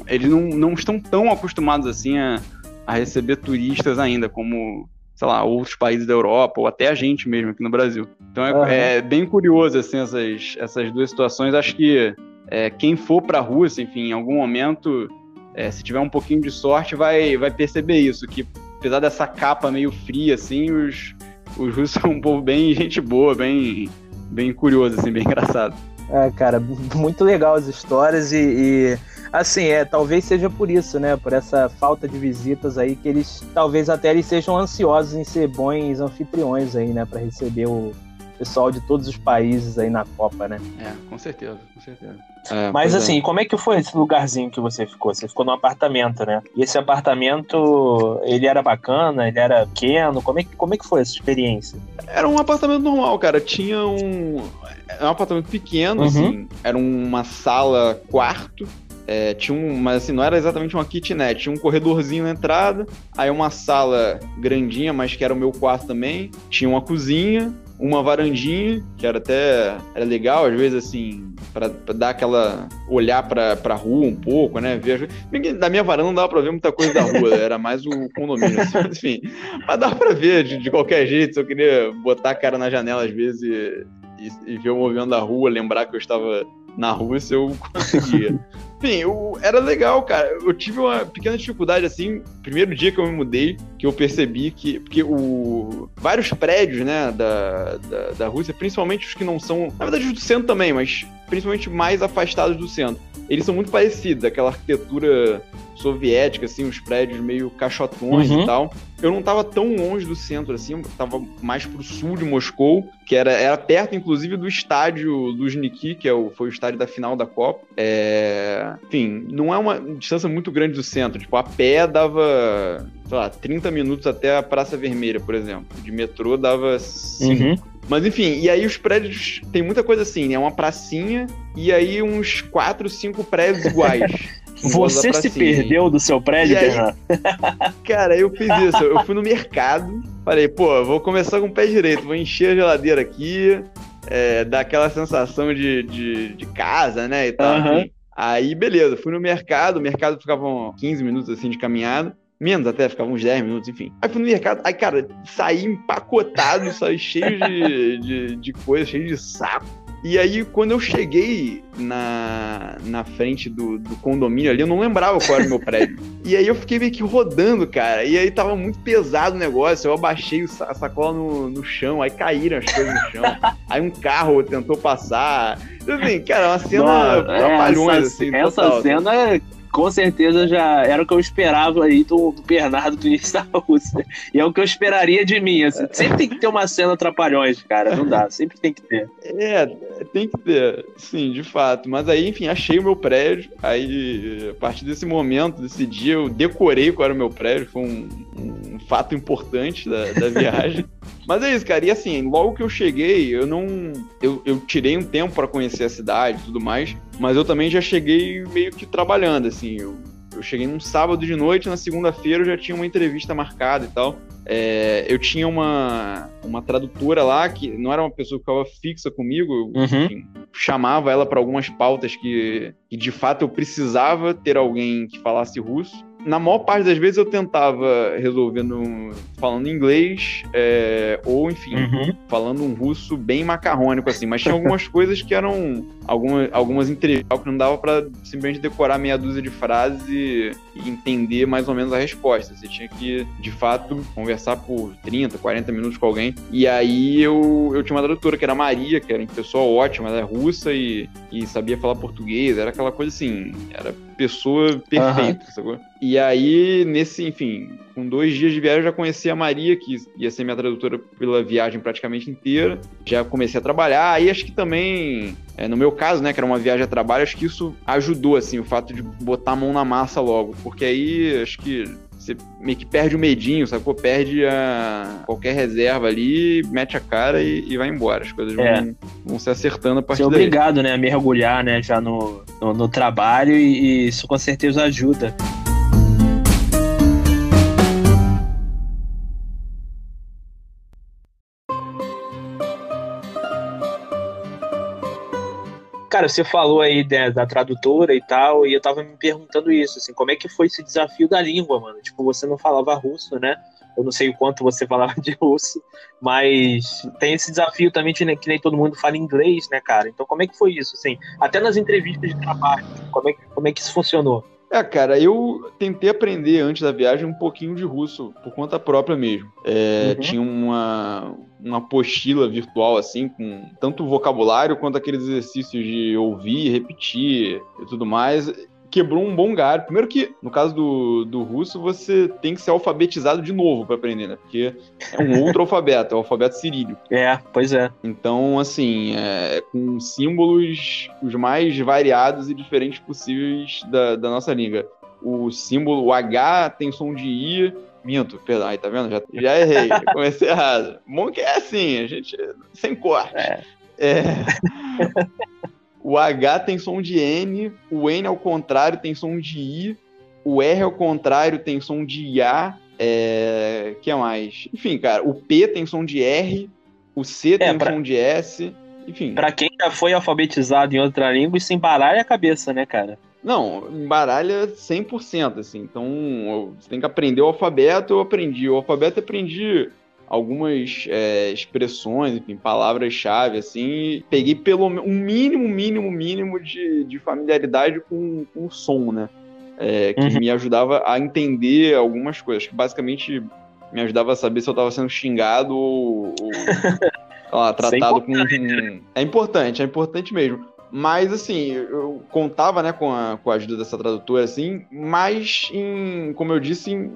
eles não, não estão tão acostumados assim a, a receber turistas ainda, como, sei lá, outros países da Europa, ou até a gente mesmo aqui no Brasil. Então é, uhum. é bem curioso, assim, essas, essas duas situações. Acho que é, quem for para a Rússia, enfim, em algum momento, é, se tiver um pouquinho de sorte, vai, vai perceber isso, que apesar dessa capa meio fria, assim, os, os russos são um povo bem gente boa, bem, bem curioso, assim, bem engraçado. É, cara, muito legal as histórias e, e, assim, é, talvez seja por isso, né, por essa falta de visitas aí que eles, talvez até eles sejam ansiosos em ser bons anfitriões aí, né, para receber o, pessoal de todos os países aí na Copa, né? É, com certeza, com certeza. É, Mas assim, é. como é que foi esse lugarzinho que você ficou? Você ficou num apartamento, né? E esse apartamento, ele era bacana, ele era pequeno? Como é que, como é que foi essa experiência? Era um apartamento normal, cara. Tinha um. Era um apartamento pequeno, uhum. assim. Era uma sala, quarto. É, tinha um, mas assim, não era exatamente uma kitnet, tinha um corredorzinho na entrada, aí uma sala grandinha, mas que era o meu quarto também, tinha uma cozinha, uma varandinha, que era até era legal, às vezes, assim, para dar aquela. olhar pra, pra rua um pouco, né? Ver, da minha varanda não dava pra ver muita coisa da rua, era mais o condomínio, assim, enfim. Mas dava pra ver de, de, qualquer jeito, se eu queria botar a cara na janela às vezes e, e, e ver o movimento da rua, lembrar que eu estava na Rússia eu conseguia. Enfim, eu, era legal, cara. Eu tive uma pequena dificuldade, assim, primeiro dia que eu me mudei, que eu percebi que. Porque o, vários prédios, né, da, da, da Rússia, principalmente os que não são. Na verdade, os do centro também, mas principalmente mais afastados do centro. Eles são muito parecidos, aquela arquitetura soviética, assim, os prédios meio caixotões uhum. e tal. Eu não tava tão longe do centro, assim, eu tava mais pro sul de Moscou, que era, era perto, inclusive, do estádio Luzhniki, que é o, foi o estádio da final da Copa. É... Enfim, não é uma distância muito grande do centro. Tipo, a pé dava, sei lá, 30 minutos até a Praça Vermelha, por exemplo. De metrô dava 5. Uhum. Mas enfim, e aí os prédios tem muita coisa assim, né? Uma pracinha e aí uns quatro, cinco prédios iguais. Você se perdeu do seu prédio, aí, Cara, eu fiz isso. Eu fui no mercado, falei, pô, vou começar com o pé direito, vou encher a geladeira aqui, é, dar aquela sensação de, de, de casa, né? E tal. Uhum. Aí, beleza, fui no mercado, o mercado ficava 15 minutos assim de caminhada. Menos até, ficava uns 10 minutos, enfim. Aí fui no mercado, aí, cara, saí empacotado, saí cheio de, de, de coisa, cheio de saco. E aí, quando eu cheguei na, na frente do, do condomínio ali, eu não lembrava qual era o meu prédio. E aí eu fiquei meio que rodando, cara. E aí tava muito pesado o negócio. Eu abaixei a sacola no, no chão, aí caíram as coisas no chão. Aí um carro tentou passar. Assim, cara, uma cena trapalhões, assim. Essa total. cena com certeza já era o que eu esperava aí do, do Bernardo do início da Rússia. E é o que eu esperaria de mim. Assim. Sempre tem que ter uma cena trapalhões, cara. Não dá, sempre tem que ter. É, tem que ter, sim, de fato. Mas aí, enfim, achei o meu prédio. Aí, a partir desse momento, desse dia, eu decorei qual era o meu prédio. Foi um, um fato importante da, da viagem. Mas é isso, cara. E assim, logo que eu cheguei, eu não. Eu, eu tirei um tempo para conhecer a cidade e tudo mais. Mas eu também já cheguei meio que trabalhando, assim. Eu, eu cheguei num sábado de noite, na segunda-feira eu já tinha uma entrevista marcada e tal. É, eu tinha uma, uma tradutora lá que não era uma pessoa que ficava fixa comigo, eu, uhum. enfim, chamava ela para algumas pautas que, que de fato eu precisava ter alguém que falasse russo na maior parte das vezes eu tentava resolvendo falando inglês é, ou enfim uhum. falando um russo bem macarrônico assim. Mas tinha algumas coisas que eram algumas algumas entrevistas que não dava para simplesmente decorar meia dúzia de frases e, entender mais ou menos a resposta. Você tinha que de fato conversar por 30 40 minutos com alguém. E aí eu, eu tinha uma tradutora que era Maria que era uma pessoa ótima ela é russa e, e sabia falar português era aquela coisa assim era pessoa perfeita, uhum. sacou? E aí, nesse, enfim, com dois dias de viagem, eu já conheci a Maria, que ia ser minha tradutora pela viagem praticamente inteira. Já comecei a trabalhar. Aí acho que também, é, no meu caso, né, que era uma viagem a trabalho, acho que isso ajudou, assim, o fato de botar a mão na massa logo. Porque aí, acho que você meio que perde o medinho, sacou? Perde a qualquer reserva ali, mete a cara e, e vai embora. As coisas é. vão, vão se acertando a partir Ser obrigado, daí. né, a mergulhar, né, já no, no, no trabalho e, e isso com certeza ajuda. Cara, você falou aí da, da, tradutora e tal, e eu tava me perguntando isso, assim, como é que foi esse desafio da língua, mano? Tipo, você não falava russo, né? Eu não sei o quanto você falava de russo, mas tem esse desafio também que nem, que nem todo mundo fala inglês, né, cara? Então, como é que foi isso, assim? Até nas entrevistas de trabalho, como é, como é que isso funcionou? É, cara, eu tentei aprender antes da viagem um pouquinho de russo, por conta própria mesmo. É, uhum. Tinha uma, uma apostila virtual, assim, com tanto vocabulário quanto aqueles exercícios de ouvir, repetir e tudo mais quebrou um bom galho. Primeiro que, no caso do, do russo, você tem que ser alfabetizado de novo para aprender, né? Porque é um outro alfabeto, é o alfabeto cirílico. É, pois é. Então, assim, é, com símbolos os mais variados e diferentes possíveis da, da nossa língua. O símbolo, o H tem som de I, Minto, perdão, aí tá vendo? Já, já errei, comecei errado. Que é assim, a gente sem corte. É. é... O H tem som de N, o N ao contrário tem som de I, o R ao contrário tem som de IA. É... que mais? Enfim, cara, o P tem som de R, o C é, tem pra... som de S, enfim. Pra quem já foi alfabetizado em outra língua, isso embaralha a cabeça, né, cara? Não, embaralha 100%, assim. Então, você tem que aprender o alfabeto, eu aprendi. O alfabeto eu aprendi algumas é, expressões, enfim, palavras-chave, assim, peguei pelo um mínimo, mínimo, mínimo de, de familiaridade com, com o som, né? É, que uhum. me ajudava a entender algumas coisas, que basicamente me ajudava a saber se eu estava sendo xingado ou, ou lá, tratado com. É importante, é importante mesmo. Mas, assim, eu contava né, com, a, com a ajuda dessa tradutora, assim, mas, em, como eu disse, em,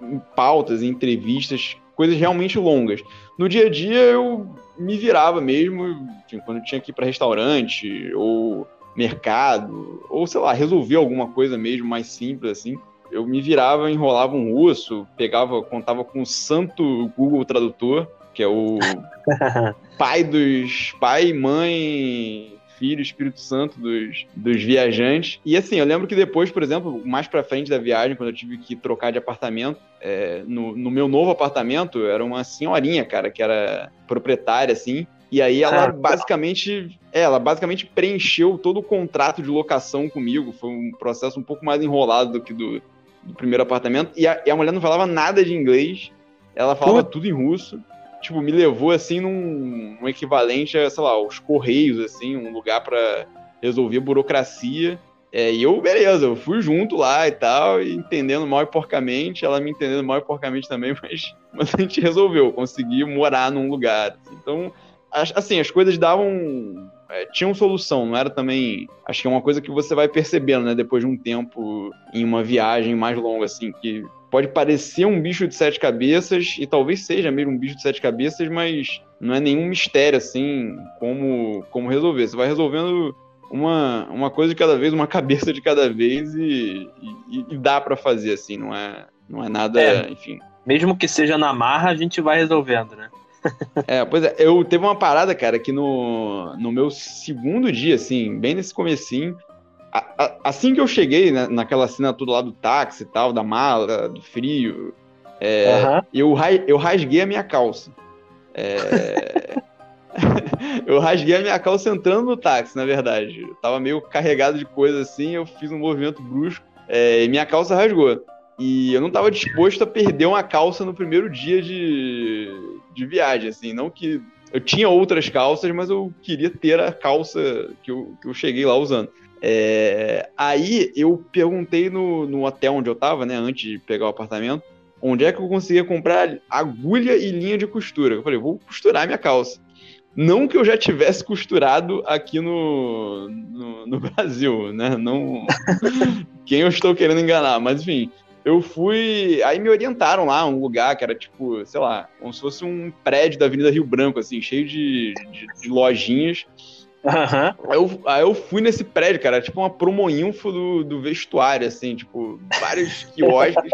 em pautas, em entrevistas coisas realmente longas. No dia a dia eu me virava mesmo, enfim, quando eu tinha que ir para restaurante ou mercado, ou sei lá, resolver alguma coisa mesmo mais simples assim. Eu me virava, enrolava um russo, pegava, contava com o santo Google Tradutor, que é o pai dos pai, mãe, Filho, Espírito Santo dos, dos viajantes. E assim, eu lembro que depois, por exemplo, mais pra frente da viagem, quando eu tive que trocar de apartamento, é, no, no meu novo apartamento, era uma senhorinha, cara, que era proprietária, assim. E aí ela ah, basicamente, é, ela basicamente preencheu todo o contrato de locação comigo. Foi um processo um pouco mais enrolado do que do, do primeiro apartamento. E a, e a mulher não falava nada de inglês. Ela falava tudo em russo tipo, me levou, assim, num, num equivalente a, sei lá, os Correios, assim, um lugar para resolver burocracia. É, e eu, beleza, eu fui junto lá e tal, e entendendo mal e porcamente, ela me entendendo mal e porcamente também, mas, mas a gente resolveu, consegui morar num lugar. Assim. Então, assim, as coisas davam. É, tinham solução, não era também. Acho que é uma coisa que você vai percebendo, né, depois de um tempo em uma viagem mais longa, assim, que pode parecer um bicho de sete cabeças, e talvez seja mesmo um bicho de sete cabeças, mas não é nenhum mistério, assim, como, como resolver. Você vai resolvendo uma, uma coisa de cada vez, uma cabeça de cada vez, e, e, e dá para fazer, assim, não é, não é nada, é, enfim. Mesmo que seja na marra, a gente vai resolvendo, né? É, pois é, eu teve uma parada, cara, que no, no meu segundo dia, assim, bem nesse comecinho, assim que eu cheguei né, naquela cena toda lá do táxi e tal, da mala, do frio, é, uhum. eu, eu rasguei a minha calça. É... eu rasguei a minha calça entrando no táxi, na verdade. Eu tava meio carregado de coisa assim, eu fiz um movimento brusco é, e minha calça rasgou. E eu não tava disposto a perder uma calça no primeiro dia de, de viagem, assim. Não que. Eu tinha outras calças, mas eu queria ter a calça que eu, que eu cheguei lá usando. É, aí eu perguntei no, no hotel onde eu tava, né, antes de pegar o apartamento, onde é que eu conseguia comprar agulha e linha de costura. Eu falei, vou costurar minha calça. Não que eu já tivesse costurado aqui no, no, no Brasil, né? Não quem eu estou querendo enganar, mas enfim, eu fui. Aí me orientaram lá, um lugar que era tipo, sei lá, como se fosse um prédio da Avenida Rio Branco, assim, cheio de, de, de lojinhas. Uhum. Aí, eu, aí eu fui nesse prédio, cara, tipo uma promoinfo do, do vestuário, assim, tipo, vários quiosques.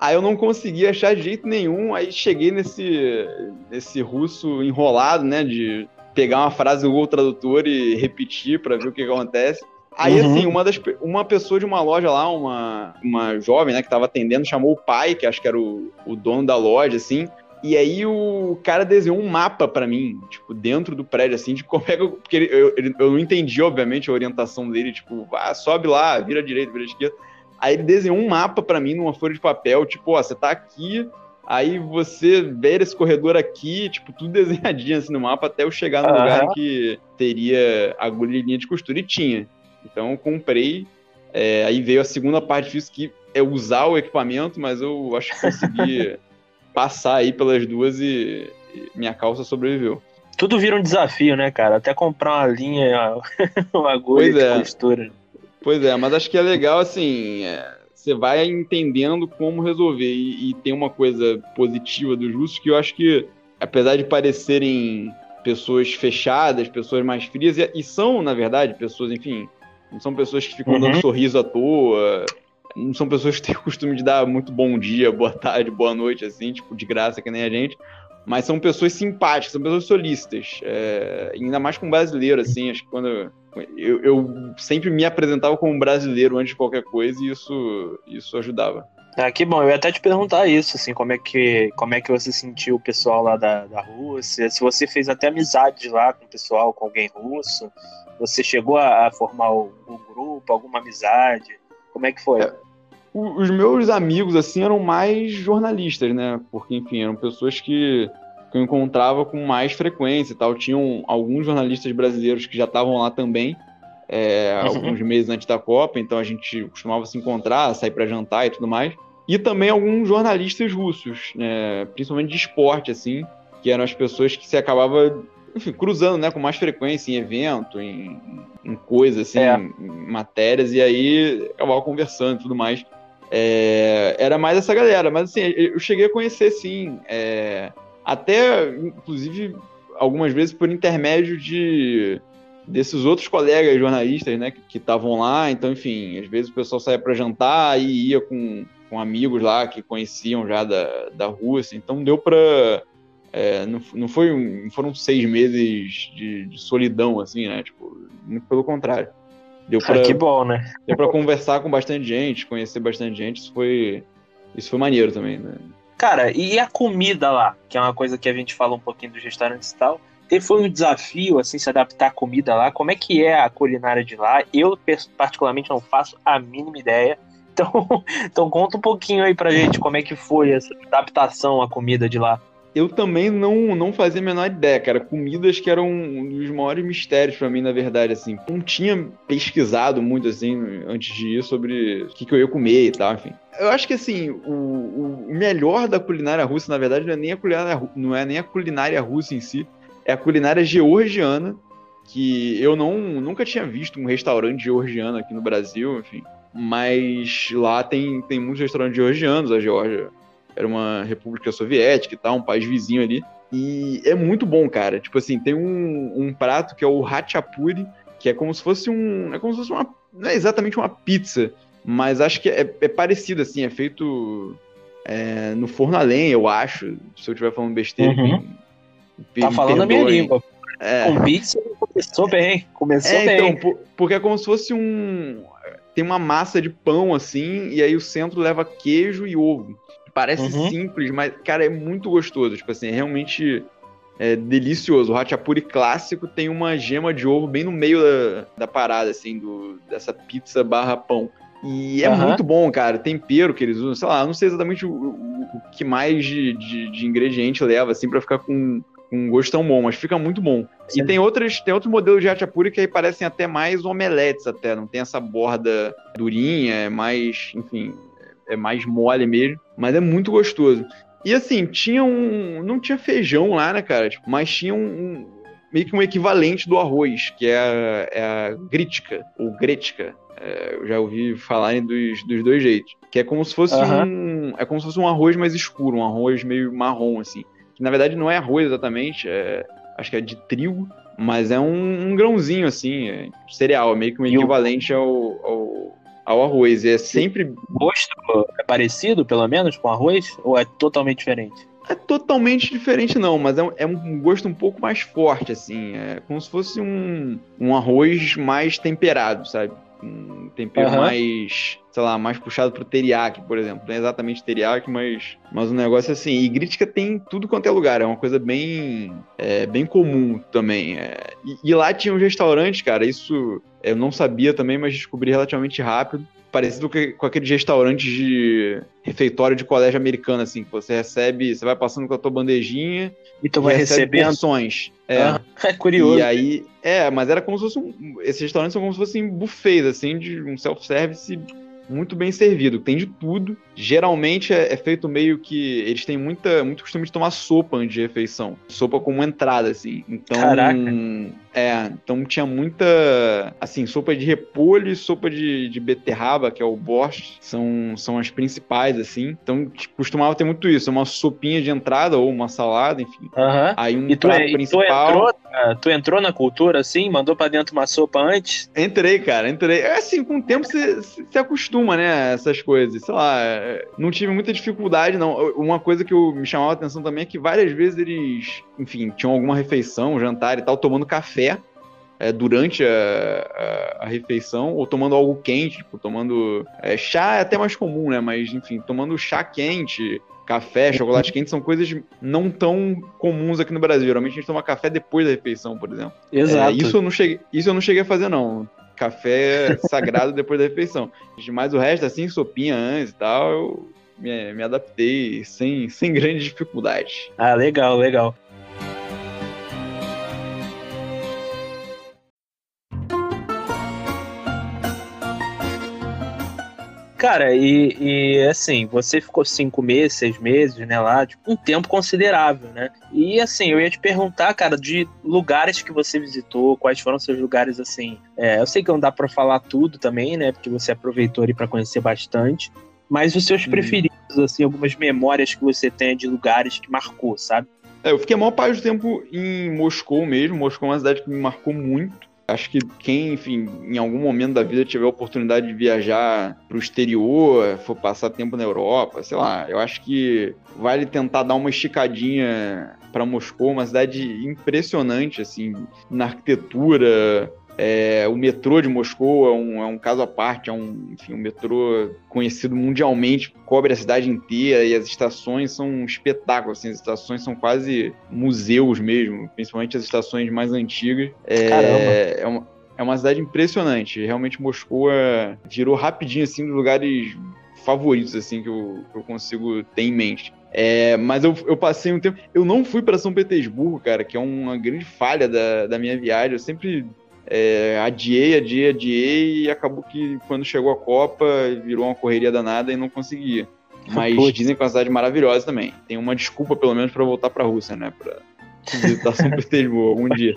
aí eu não consegui achar de jeito nenhum, aí cheguei nesse, nesse russo enrolado, né, de pegar uma frase do Google Tradutor e repetir para ver o que acontece. Aí, uhum. assim, uma, das, uma pessoa de uma loja lá, uma, uma jovem, né, que tava atendendo, chamou o pai, que acho que era o, o dono da loja, assim, e aí o cara desenhou um mapa para mim, tipo, dentro do prédio, assim, de como é que eu. Porque ele, eu, eu não entendi, obviamente, a orientação dele, tipo, ah, sobe lá, vira direita, vira esquerda. Aí ele desenhou um mapa para mim numa folha de papel, tipo, ó, você tá aqui, aí você vê esse corredor aqui, tipo, tudo desenhadinho assim no mapa, até eu chegar no uhum. lugar que teria agulha e linha de costura, e tinha. Então eu comprei, é, aí veio a segunda parte disso, que é usar o equipamento, mas eu acho que consegui passar aí pelas duas e, e minha calça sobreviveu. Tudo vira um desafio, né, cara? Até comprar uma linha, uma agulha pois é. costura. Pois é, mas acho que é legal, assim, é, você vai entendendo como resolver. E, e, tem uma coisa positiva dos russos que eu acho que, apesar de parecerem pessoas fechadas, pessoas mais frias, e, e são, na verdade, pessoas, enfim, não são pessoas que ficam uhum. dando sorriso à toa, não são pessoas que têm o costume de dar muito bom dia, boa tarde, boa noite, assim, tipo, de graça, que nem a gente. Mas são pessoas simpáticas, são pessoas solícitas. É, ainda mais com brasileiro, assim, acho que quando. Eu, eu, sempre me apresentava como brasileiro antes de qualquer coisa e isso, isso ajudava. Ah, que bom, eu ia até te perguntar isso, assim, como é que, como é que você sentiu o pessoal lá da, da Rússia, se você fez até amizade lá com o pessoal, com alguém russo, você chegou a, a formar um, um grupo, alguma amizade, como é que foi? É, os meus amigos, assim, eram mais jornalistas, né? Porque, enfim, eram pessoas que, que eu encontrava com mais frequência e tal. Tinham alguns jornalistas brasileiros que já estavam lá também, é, uhum. alguns meses antes da Copa, então a gente costumava se encontrar, sair para jantar e tudo mais. E também alguns jornalistas russos, né? principalmente de esporte, assim, que eram as pessoas que se acabava enfim, cruzando, né, com mais frequência em evento, em, em coisas, assim, é. em matérias, e aí acabava conversando e tudo mais. É, era mais essa galera, mas assim, eu cheguei a conhecer, sim, é, até, inclusive, algumas vezes por intermédio de desses outros colegas jornalistas, né, que estavam lá, então, enfim, às vezes o pessoal saía para jantar e ia com, com amigos lá que conheciam já da, da Rússia, então deu para é, não, não, foi não foram seis meses de, de, solidão, assim, né? Tipo, muito pelo contrário. Deu pra, ah, que bom, né? Deu pra conversar com bastante gente, conhecer bastante gente. Isso foi, isso foi maneiro também, né? Cara, e a comida lá? Que é uma coisa que a gente fala um pouquinho dos restaurantes e tal. Foi um desafio, assim, se adaptar à comida lá. Como é que é a culinária de lá? Eu, particularmente, não faço a mínima ideia. Então, então conta um pouquinho aí pra gente como é que foi essa adaptação à comida de lá eu também não, não fazia a menor ideia, cara. Comidas que eram um dos maiores mistérios para mim, na verdade, assim. Não tinha pesquisado muito, assim, antes de ir sobre o que, que eu ia comer e tal, enfim. Eu acho que, assim, o, o melhor da culinária russa, na verdade, não é, nem a culinária, não é nem a culinária russa em si, é a culinária georgiana, que eu não, nunca tinha visto um restaurante georgiano aqui no Brasil, enfim. Mas lá tem, tem muitos restaurantes georgianos, a Geórgia era uma república soviética e tal, um país vizinho ali. E é muito bom, cara. Tipo assim, tem um, um prato que é o hachapuri, que é como se fosse um. É como se fosse uma. Não é exatamente uma pizza, mas acho que é, é parecido, assim, é feito é, no forno a lenha, eu acho. Se eu estiver falando besteira. Uhum. Tá falando a minha língua. É. Com pizza começou bem. Começou é, bem. Então, porque é como se fosse um. Tem uma massa de pão assim, e aí o centro leva queijo e ovo. Parece uhum. simples, mas, cara, é muito gostoso. Tipo assim, é realmente é, delicioso. O Hachapuri clássico tem uma gema de ovo bem no meio da, da parada, assim, do, dessa pizza barra pão. E é uhum. muito bom, cara. Tempero que eles usam, sei lá, não sei exatamente o, o, o que mais de, de, de, ingrediente leva, assim, pra ficar com um gosto tão bom, mas fica muito bom. Sim. E tem outros, tem outros modelos de hachapuri que aí parecem até mais omeletes, até. Não tem essa borda durinha, é mais, enfim, é mais mole mesmo, mas é muito gostoso. E assim, tinha um. Não tinha feijão lá, né, cara? Tipo, mas tinha um, um, meio que um equivalente do arroz, que é a, é a gritka, ou gretka. É, eu já ouvi falarem dos, dos dois jeitos. Que é como se fosse uhum. um. É como se fosse um arroz mais escuro, um arroz meio marrom, assim. Que na verdade não é arroz exatamente, é, acho que é de trigo, mas é um, um grãozinho, assim, é cereal, meio que um equivalente ao, ao ao arroz. E é sempre. O gosto é parecido, pelo menos, com arroz? Ou é totalmente diferente? É totalmente diferente, não, mas é um, é um gosto um pouco mais forte, assim. É como se fosse um, um arroz mais temperado, sabe? Um tempero uhum. mais, sei lá, mais puxado pro teriyaki, por exemplo. Não é exatamente teriyaki, mas, mas um negócio assim. E Grítica tem tudo quanto é lugar, é uma coisa bem, é, bem comum também. É. E, e, lá tinha um restaurante, cara, isso eu não sabia também, mas descobri relativamente rápido. Parecido com aqueles restaurantes de refeitório de colégio americano, assim, que você recebe, você vai passando com a tua bandejinha e tu vai recebendo porções. É. Ah, é curioso. E aí, é, mas era como se fosse um, esses restaurantes são como se fossem buffets, assim, de um self-service muito bem servido, tem de tudo. Geralmente é, é, feito meio que. Eles têm muita, muito costume de tomar sopa de refeição. Sopa como entrada, assim. Então. Caraca. É, então tinha muita. Assim, sopa de repolho e sopa de, de beterraba, que é o borscht, são, são as principais, assim. Então costumava ter muito isso. Uma sopinha de entrada ou uma salada, enfim. Uhum. Aí um e tu, prato é, principal. Tu entrou, tu entrou na cultura, assim? Mandou pra dentro uma sopa antes? Entrei, cara, entrei. É assim, com o tempo você se acostuma, né? Essas coisas. Sei lá, não tive muita dificuldade, não. Uma coisa que eu, me chamava a atenção também é que várias vezes eles, enfim, tinham alguma refeição, jantar e tal, tomando café é, durante a, a, a, refeição, ou tomando algo quente, tipo, tomando. É, chá é até mais comum, né? Mas, enfim, tomando chá quente, café, chocolate quente, são coisas não tão comuns aqui no Brasil. Geralmente a gente toma café depois da refeição, por exemplo. Exato. É, isso, eu não cheguei, isso eu não cheguei a fazer, não. Café sagrado depois da refeição. Mas o resto, assim, sopinha antes e tal, eu me, me adaptei sem, sem grande dificuldade. Ah, legal, legal. Cara, e, e, assim, você ficou cinco meses, seis meses, né, lá, tipo, um tempo considerável, né? E assim, eu ia te perguntar, cara, de lugares que você visitou, quais foram seus lugares, assim. É, eu sei que não dá para falar tudo também, né? Porque você aproveitou ali para conhecer bastante. Mas os seus hum. preferidos, assim, algumas memórias que você tem de lugares que marcou, sabe? É, eu fiquei a maior parte do tempo em Moscou mesmo. Moscou é uma cidade que me marcou muito. Acho que quem, enfim, em algum momento da vida tiver a oportunidade de viajar para o exterior, for passar tempo na Europa, sei lá, eu acho que vale tentar dar uma esticadinha para Moscou, uma cidade impressionante, assim, na arquitetura, é, o metrô de Moscou é um, é um, caso à parte, é um, enfim, um metrô conhecido mundialmente, cobre a cidade inteira e as estações são um espetáculo, assim, as estações são quase museus mesmo, principalmente as estações mais antigas. É, Caramba. É uma, é uma cidade impressionante, realmente Moscou é, virou rapidinho, assim, dos lugares favoritos, assim, que eu, que eu consigo ter em mente. É, mas eu, eu, passei um tempo. Eu não fui para São Petersburgo, cara, que é uma grande falha da, da minha viagem. Eu sempre é, adiei, adiei, adiei e acabou que quando chegou a Copa virou uma correria danada e não conseguia. Mas Putz. dizem que é uma cidade maravilhosa também. Tem uma desculpa, pelo menos, para voltar para a Rússia, né? Para visitar São Petersburgo algum dia.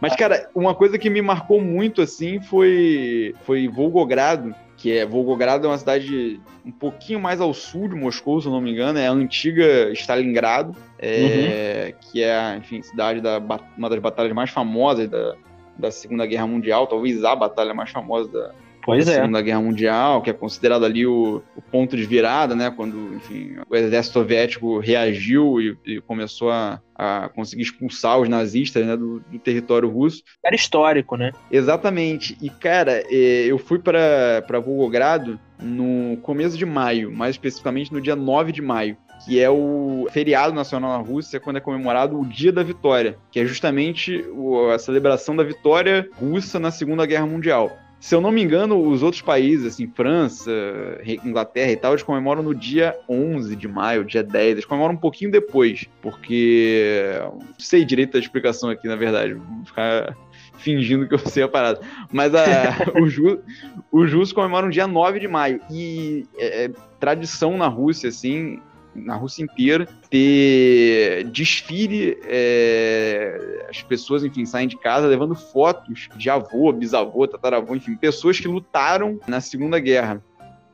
Mas, cara, uma coisa que me marcou muito, assim, foi, foi Volgogrado, que é Volgogrado é uma cidade um pouquinho mais ao sul de Moscou, se eu não me engano, é a antiga Stalingrado, é, uhum. que é, enfim, cidade da uma das batalhas mais famosas da, da Segunda Guerra Mundial, talvez a batalha mais famosa da, Pois da é. Segunda Guerra Mundial, que é considerado ali o, o, ponto de virada, né? Quando, enfim, o exército soviético reagiu e, e começou a, a, conseguir expulsar os nazistas né, do, do, território russo. Era histórico, né? Exatamente. E, cara, é, eu fui para Volgogrado no começo de maio, mais especificamente no dia 9 de maio que é o feriado nacional na Rússia, quando é comemorado o Dia da Vitória, que é justamente a celebração da vitória russa na Segunda Guerra Mundial. Se eu não me engano, os outros países, assim, França, Inglaterra e tal, eles comemoram no dia 11 de maio, dia 10. Eles comemoram um pouquinho depois, porque. Não sei direito a explicação aqui, na verdade. Vou ficar fingindo que eu sei a parada. Mas a, os, Ju, os russos comemoram dia 9 de maio. E é, é tradição na Rússia, assim, na Rússia inteira, ter desfile, é, as pessoas, enfim, saem de casa levando fotos de avô, bisavô, tataravô, enfim, pessoas que lutaram na Segunda Guerra.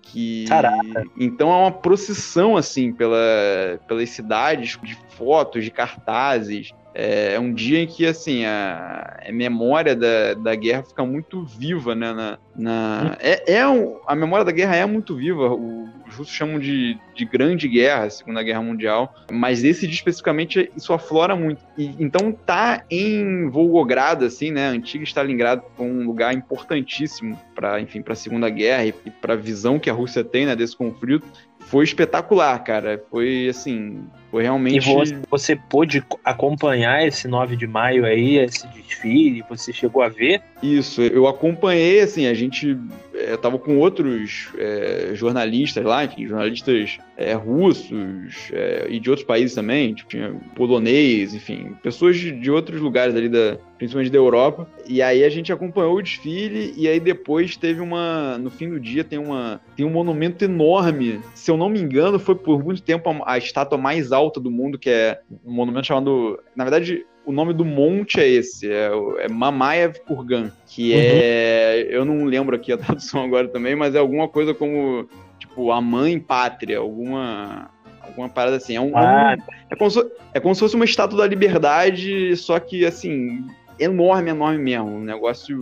Que, Caraca. Então é uma procissão, assim, pela, pelas cidades, de fotos, de cartazes, é, é um dia em que assim a, memória da, da guerra fica muito viva né na, na é, é um, a memória da guerra é muito viva o, os russos chamam de, de grande guerra segunda guerra mundial mas esse dia especificamente isso aflora muito e, então tá em Volgogrado assim né antiga Stalingrado um lugar importantíssimo para enfim para a segunda guerra e, e para a visão que a Rússia tem né, desse conflito foi espetacular, cara. Foi assim, foi realmente. E você, você pôde acompanhar esse 9 de maio aí, esse desfile? Você chegou a ver? Isso, eu acompanhei, assim, a gente é, tava com outros é, jornalistas lá, enfim, jornalistas é, russos é, e de outros países também, tipo, tinha polonês, enfim, pessoas de, de outros lugares ali, da, principalmente da Europa. E aí a gente acompanhou o desfile e aí depois teve uma, no fim do dia tem uma, tem um monumento enorme. Se eu não me engano, foi por muito tempo a, a estátua mais alta do mundo, que é um monumento chamado, na verdade, o nome do monte é esse, é, é Mamayev Kurgan, que uhum. é. Eu não lembro aqui a tradução agora também, mas é alguma coisa como, tipo, a mãe pátria, alguma. Alguma parada assim. É, um, ah. um é, como se, é como se fosse uma estátua da liberdade, só que, assim, enorme, enorme mesmo. Um negócio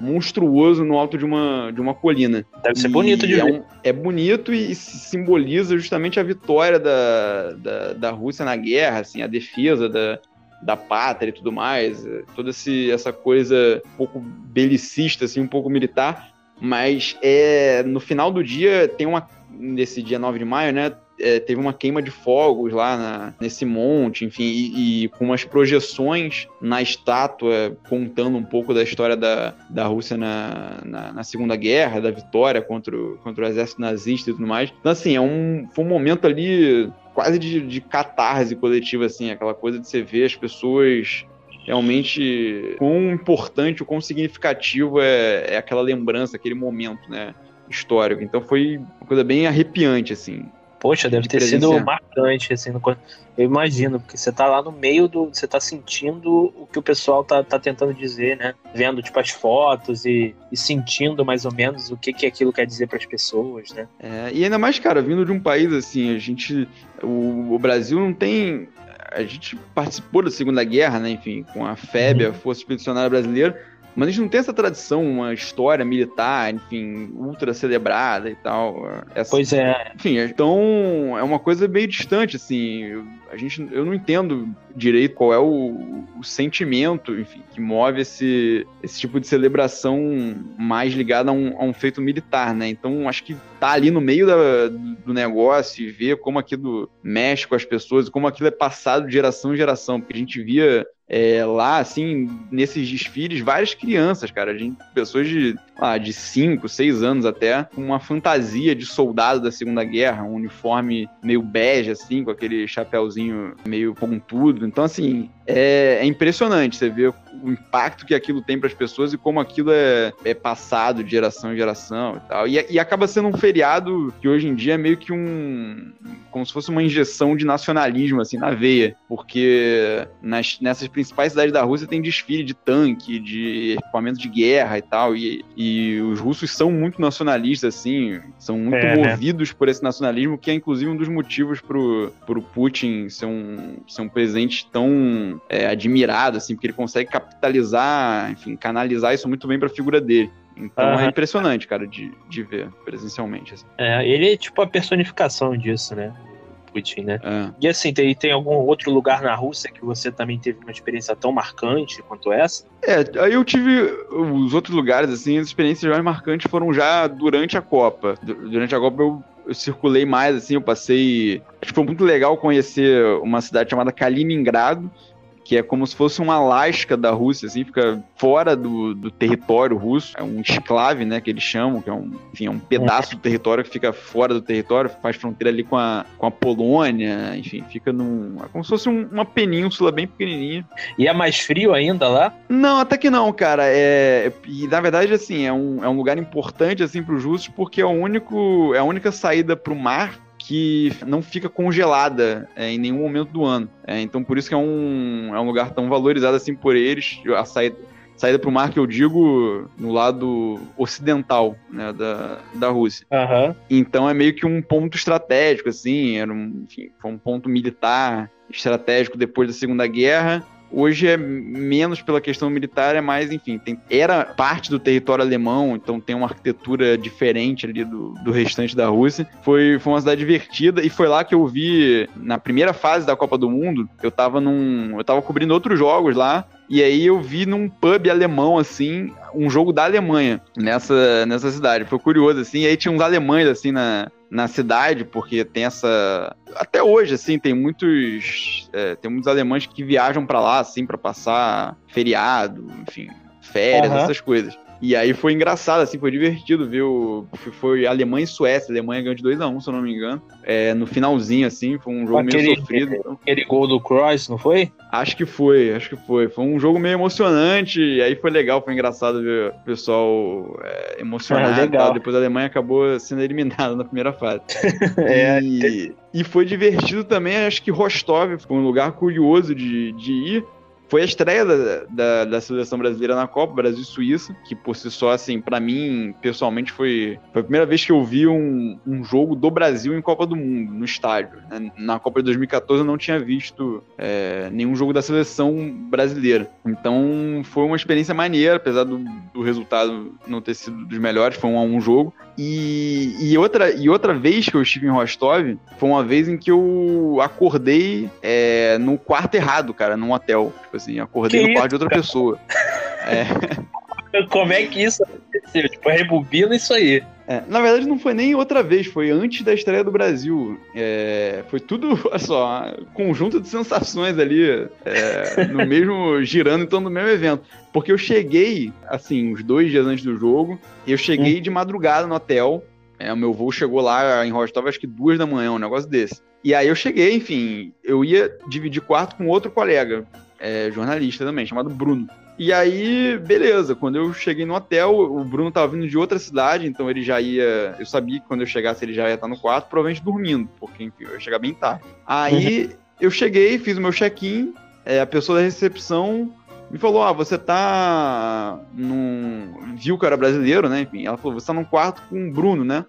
monstruoso no alto de uma, de uma colina. Deve ser bonito de é ver. Um, é bonito e simboliza justamente a vitória da, da, da Rússia na guerra, assim, a defesa da, da pátria e tudo mais, eh, toda esse, essa coisa um pouco belicista, assim, um pouco militar, mas é no final do dia tem uma nesse dia 9 de maio, né, é, teve uma queima de fogos lá na, nesse monte, enfim, e, e, com umas projeções na estátua contando um pouco da história da, da Rússia na, na, na Segunda Guerra, da vitória contra o, contra o exército nazista e tudo mais. Então, assim, é um, foi um momento ali quase de, de catarse coletiva, assim, aquela coisa de você ver as pessoas realmente quão importante, o quão significativo é, é aquela lembrança, aquele momento, né, histórico. Então foi uma coisa bem arrepiante, assim. Poxa, deve de ter sido marcante, assim, no... eu imagino, porque você tá lá no meio do. Você tá sentindo o que o pessoal tá, tá tentando dizer, né? Vendo, tipo, as fotos e, e sentindo mais ou menos o que, que aquilo quer dizer para as pessoas, né? É, e ainda mais, cara, vindo de um país assim, a gente. O, o Brasil não tem a gente participou da Segunda Guerra, né? Enfim, com a FEB, a Força Expedicionária Brasileira, mas a gente não tem essa tradição, uma história militar, enfim, ultra celebrada e tal. Essa, pois é. Enfim, então é uma coisa meio distante, assim. A gente, eu não entendo direito qual é o, o sentimento, enfim, que move esse, esse tipo de celebração mais ligada a um, a um feito militar, né? Então acho que tá ali no meio da, do negócio e ver como aquilo mexe com as pessoas, como aquilo é passado de geração em geração, porque a gente via é, lá, assim, nesses desfiles, várias crianças, cara, gente, pessoas de, ah, de 5, 6 anos até, com uma fantasia de soldado da Segunda Guerra, um uniforme meio bege, assim, com aquele chapéuzinho meio pontudo. Então, assim, é, é impressionante você ver o impacto que aquilo tem para as pessoas e como aquilo é, é, passado de geração em geração e tal. E, e, acaba sendo um feriado que hoje em dia é meio que um. como se fosse uma injeção de nacionalismo, assim, na veia. Porque nas, nessas principais cidades da Rússia tem desfile de tanque, de equipamento de guerra e tal. E, e os russos são muito nacionalistas, assim, são muito é, né? movidos né? por esse nacionalismo, que é inclusive um dos motivos pro, pro Putin ser um, ser um presidente tão é, admirado, assim, porque ele consegue capitalizar, enfim, canalizar isso muito bem para a figura dele. Então uhum. é impressionante, cara, de, de ver presencialmente. Assim. É, ele é tipo a personificação disso, né? Putin, né? É. E assim, tem, tem algum outro lugar na Rússia que você também teve uma experiência tão marcante quanto essa? É, aí eu tive os outros lugares, assim, as experiências mais marcantes foram já durante a Copa. Durante a Copa eu, eu circulei mais, assim, eu passei. Acho que foi muito legal conhecer uma cidade chamada Kaliningrado que é como se fosse uma Alasca da Rússia, assim, fica fora do, do território russo, é um esclave, né, que eles chamam, que é um, enfim, é um pedaço do território que fica fora do território, faz fronteira ali com a, com a Polônia, enfim, fica num, é como se fosse um, uma península bem pequenininha. E é mais frio ainda lá? Não, até que não, cara, é, e na verdade, assim, é um, é um lugar importante, assim, para os russos, porque é o único, é a única saída para o mar que não fica congelada é, em nenhum momento do ano. É, então por isso que é um, é um lugar tão valorizado assim por eles. A saída, saída para o mar que eu digo no lado ocidental né, da, da Rússia. Uhum. Então é meio que um ponto estratégico, assim, era um, enfim, foi um ponto militar estratégico depois da Segunda Guerra Hoje é menos pela questão militar, é mais, enfim, tem, era parte do território alemão, então tem uma arquitetura diferente ali do, do restante da Rússia. Foi, foi uma cidade divertida e foi lá que eu vi, na primeira fase da Copa do Mundo, eu tava num. Eu tava cobrindo outros jogos lá. E aí eu vi num pub alemão, assim, um jogo da Alemanha nessa, nessa cidade. Foi curioso, assim. E aí tinha uns alemães, assim, na, na cidade, porque tem essa. Até hoje, assim, tem muitos. É, tem muitos alemães que viajam para lá, assim, para passar feriado, enfim, férias, uhum. essas coisas. E aí foi engraçado, assim, foi divertido ver o. Foi Alemanha e Suécia. A Alemanha ganhou de 2x1, um, se eu não me engano. É, no finalzinho, assim, foi um jogo aquele, meio sofrido. Então. Aquele gol do Cross, não foi? Acho que foi, acho que foi. Foi um jogo meio emocionante. E aí foi legal, foi engraçado ver o pessoal é, emocionado. É, legal. Depois a Alemanha acabou sendo eliminada na primeira fase. é, e, e foi divertido também, acho que Rostov foi um lugar curioso de, de ir foi a estreia da, da, da, seleção brasileira na Copa, Brasil e Suíça, que por si só, assim, para mim, pessoalmente, foi, foi a primeira vez que eu vi um, um jogo do Brasil em Copa do Mundo, no estádio. Né? Na Copa de 2014 eu não tinha visto é, nenhum jogo da seleção brasileira. Então foi uma experiência maneira, apesar do, do resultado não ter sido dos melhores, foi um a um jogo. E, e, outra, e outra vez que eu estive em Rostov, foi uma vez em que eu acordei é, no quarto errado, cara, num hotel. Tipo assim, acordei que no quarto isso, de outra cara? pessoa. É. Como é que isso aconteceu? Tipo, rebobina isso aí. É, na verdade, não foi nem outra vez, foi antes da estreia do Brasil. É, foi tudo, olha só, conjunto de sensações ali, é, no mesmo, girando em torno do mesmo evento. Porque eu cheguei, assim, uns dois dias antes do jogo, eu cheguei hum. de madrugada no hotel. É, o meu voo chegou lá em Rostov, acho que duas da manhã, um negócio desse. E aí eu cheguei, enfim, eu ia dividir quarto com outro colega, é, jornalista também, chamado Bruno. E aí, beleza, quando eu cheguei no hotel, o Bruno tava vindo de outra cidade, então ele já ia. Eu sabia que quando eu chegasse ele já ia estar no quarto, provavelmente dormindo, porque enfim, eu ia chegar bem tarde. Aí uhum. eu cheguei, fiz o meu check-in, é, a pessoa da recepção me falou: Ah, você tá num. Viu que eu era brasileiro, né? Enfim, ela falou: Você tá num quarto com o Bruno, né?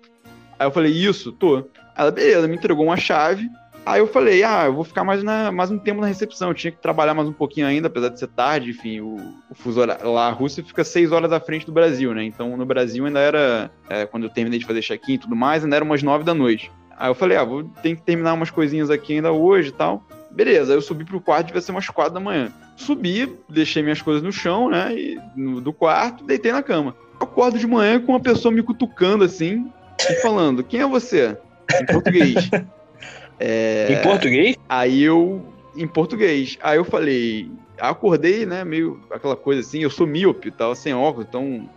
Aí eu falei: Isso, tô. Ela, beleza, me entregou uma chave. Aí eu falei, ah, eu vou ficar mais, na, mais um tempo na recepção. Eu tinha que trabalhar mais um pouquinho ainda, apesar de ser tarde. Enfim, o, o fuso lá, a Rússia fica seis horas à frente do Brasil, né? Então no Brasil ainda era, é, quando eu terminei de fazer check-in e tudo mais, ainda era umas nove da noite. Aí eu falei, ah, vou ter que terminar umas coisinhas aqui ainda hoje e tal. Beleza, aí eu subi pro quarto, devia ser umas quatro da manhã. Subi, deixei minhas coisas no chão, né? E, no, do quarto, deitei na cama. Acordo de manhã com uma pessoa me cutucando assim e falando: Quem é você? Em português. É, em português? Aí eu. Em português. Aí eu falei. Acordei, né? Meio aquela coisa assim. Eu sou míope, tava sem óculos, então.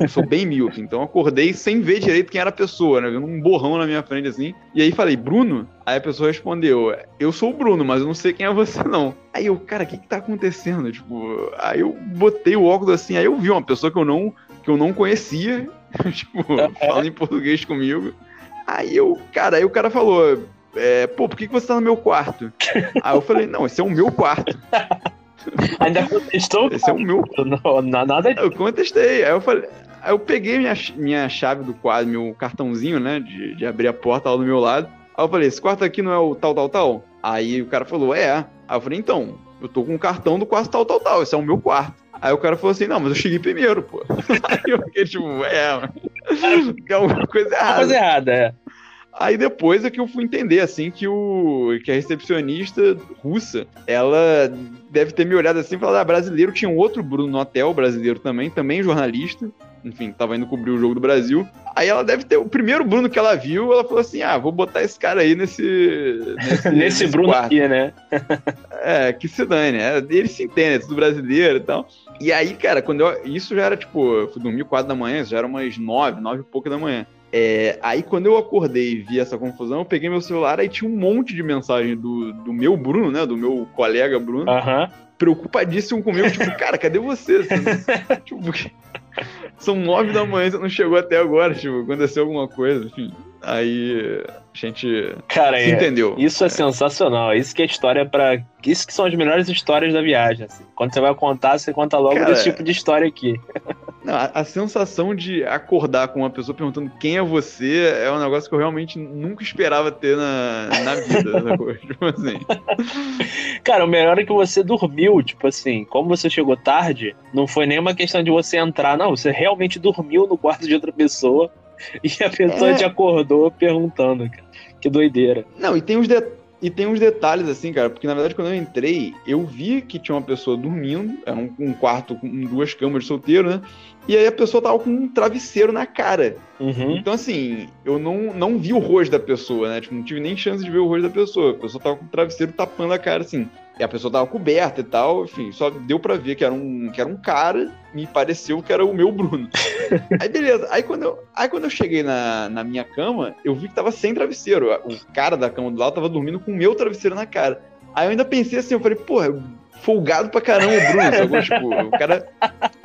Eu sou bem míope. Então acordei sem ver direito quem era a pessoa, né? Vendo um borrão na minha frente assim. E aí falei, Bruno? Aí a pessoa respondeu: Eu sou o Bruno, mas eu não sei quem é você, não. Aí eu, cara, o que que tá acontecendo? Tipo, aí eu botei o óculos assim. Aí eu vi uma pessoa que eu não, que eu não conhecia. tipo, fala em português comigo. Aí eu, cara, aí o cara falou: é, pô, por que, que você tá no meu quarto? Aí eu falei, não, esse é o meu quarto. Ainda contestou? Esse é o meu. Não, nada Eu contestei. Aí eu falei. Aí eu peguei minha, minha chave do quadro, meu cartãozinho, né? De, de abrir a porta lá do meu lado. Aí eu falei, esse quarto aqui não é o tal, tal, tal? Aí o cara falou, é. Aí eu falei, então, eu tô com um cartão do quarto tal, tal, tal. Esse é o meu quarto. Aí o cara falou assim, não, mas eu cheguei primeiro, pô. Aí eu fiquei tipo, é, tem alguma coisa errada. Coisa errada, é. Aí depois é que eu fui entender, assim, que, o, que a recepcionista russa, ela deve ter me olhado assim e falado, ah, brasileiro, tinha um outro Bruno no hotel, brasileiro também, também jornalista, enfim, tava indo cobrir o jogo do Brasil. Aí ela deve ter, o primeiro Bruno que ela viu, ela falou assim, ah, vou botar esse cara aí nesse... Nesse, nesse Bruno quarto. aqui, né? é, que se dane, é, ele se entende, é tudo brasileiro e tal. E aí, cara, quando eu, isso já era, tipo, eu fui dormir quatro da manhã, já era umas nove, nove e pouca da manhã. É, aí quando eu acordei e vi essa confusão, eu peguei meu celular e tinha um monte de mensagem do, do meu Bruno, né? Do meu colega Bruno. Uhum. Preocupadíssimo comigo, tipo, cara, cadê você? você tipo, são nove da manhã, você não chegou até agora, tipo, aconteceu alguma coisa, enfim. Aí a gente Cara, se é, entendeu. Isso é, é, sensacional. Isso que é história para Isso que são as melhores histórias da viagem. Assim. Quando você vai contar, você conta logo Cara, desse tipo de história aqui. Não, a, a, sensação de acordar com uma pessoa perguntando quem é você é um negócio que eu realmente nunca esperava ter na, na vida. tipo assim. Cara, o melhor é que você dormiu, tipo assim, como você chegou tarde, não foi nenhuma questão de você entrar, não, você realmente dormiu no quarto de outra pessoa E a pessoa é... te acordou perguntando, cara. Que doideira. Não, e tem uns detalhes. E tem uns detalhes assim, cara, porque na verdade quando eu entrei, eu vi que tinha uma pessoa dormindo, era um, um quarto com duas camas de solteiro, né? E aí a pessoa tava com um travesseiro na cara. Uhum. Então, assim, eu não, não vi o rosto da pessoa, né? Tipo, não tive nem chance de ver o rosto da pessoa. A pessoa tava com o travesseiro tapando a cara, assim. E a pessoa tava coberta e tal, enfim, só deu para ver que era um, que era um cara, me pareceu que era o meu Bruno. aí beleza, aí quando eu, aí quando eu cheguei na, na minha cama, eu vi que tava sem travesseiro. O cara da cama do lado tava dormindo com o meu travesseiro na cara. Aí eu ainda pensei assim, eu falei, porra, folgado pra caramba o Bruno, sabe? tipo, o cara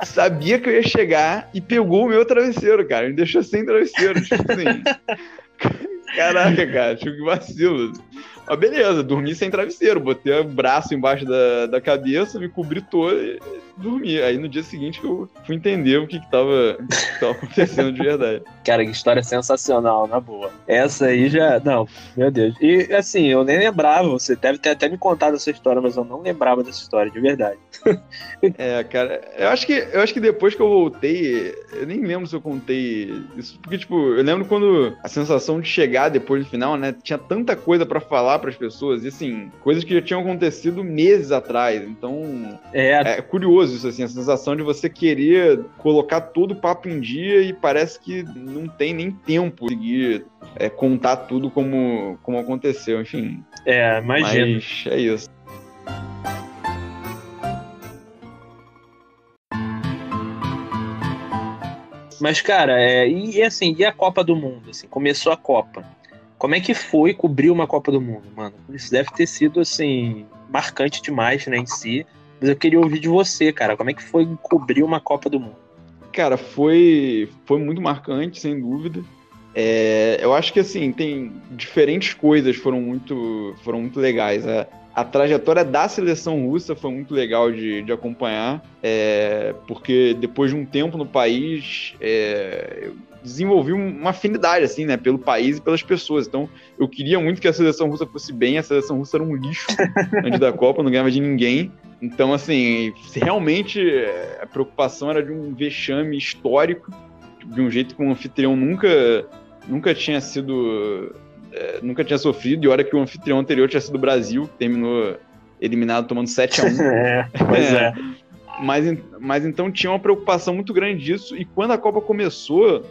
sabia que eu ia chegar e pegou o meu travesseiro, cara, me deixou sem travesseiro, tipo assim. Caraca, cara, tipo, que vacilo. Mas beleza, dormi sem travesseiro, botei o braço embaixo da, da cabeça, me cobri todo e dormi. Aí no dia seguinte eu fui entender o que, que, tava, que tava acontecendo de verdade. Cara, que história sensacional, na boa. Essa aí já. Não, meu Deus. E assim, eu nem lembrava, você deve ter até me contado essa história, mas eu não lembrava dessa história, de verdade. é, cara, eu acho que eu acho que depois que eu voltei, eu nem lembro se eu contei isso, porque, tipo, eu lembro quando a sensação de chegar depois do final, né? Tinha tanta coisa para falar falar para as pessoas, e assim, coisas que já tinham acontecido meses atrás. Então, é. é curioso isso, assim, a sensação de você querer colocar todo o papo em dia e parece que não tem nem tempo de conseguir é, contar tudo como, como aconteceu, enfim. É, imagina. Mas é isso. Mas, cara, é, e assim, e a Copa do Mundo? Assim, começou a Copa. Como é que foi cobrir uma Copa do Mundo, mano? Isso deve ter sido, assim, marcante demais, né, em si. Mas eu queria ouvir de você, cara. Como é que foi cobrir uma Copa do Mundo? Cara, foi, foi muito marcante, sem dúvida. É, eu acho que, assim, tem diferentes coisas foram muito, foram muito legais. A, a trajetória da seleção russa foi muito legal de, de acompanhar, é, porque depois de um tempo no país, é, desenvolvi uma afinidade assim, né, pelo país e pelas pessoas. Então, eu queria muito que a seleção russa fosse bem. A seleção russa era um lixo antes da Copa, não ganhava de ninguém. Então, assim, realmente é, a preocupação era de um vexame histórico, de um jeito que um anfitrião nunca, nunca tinha sido é, nunca tinha sofrido, e olha que o anfitrião anterior tinha sido o Brasil, terminou eliminado tomando 7 a 1 é, pois é. é. Mas, mas então tinha uma preocupação muito grande disso, e quando a Copa começou,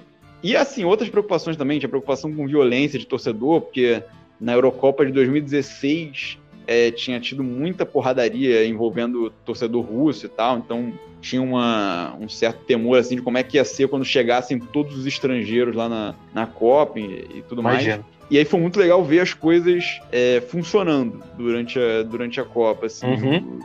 e assim, outras preocupações também, tinha preocupação com violência de torcedor, porque na Eurocopa de 2016 é, tinha tido muita porradaria envolvendo torcedor russo e tal, então tinha uma, um certo temor assim de como é que ia ser quando chegassem todos os estrangeiros lá na, na Copa e, e tudo Imagina. mais. E aí foi muito legal ver as coisas é, funcionando durante a, durante a Copa. Assim, uhum.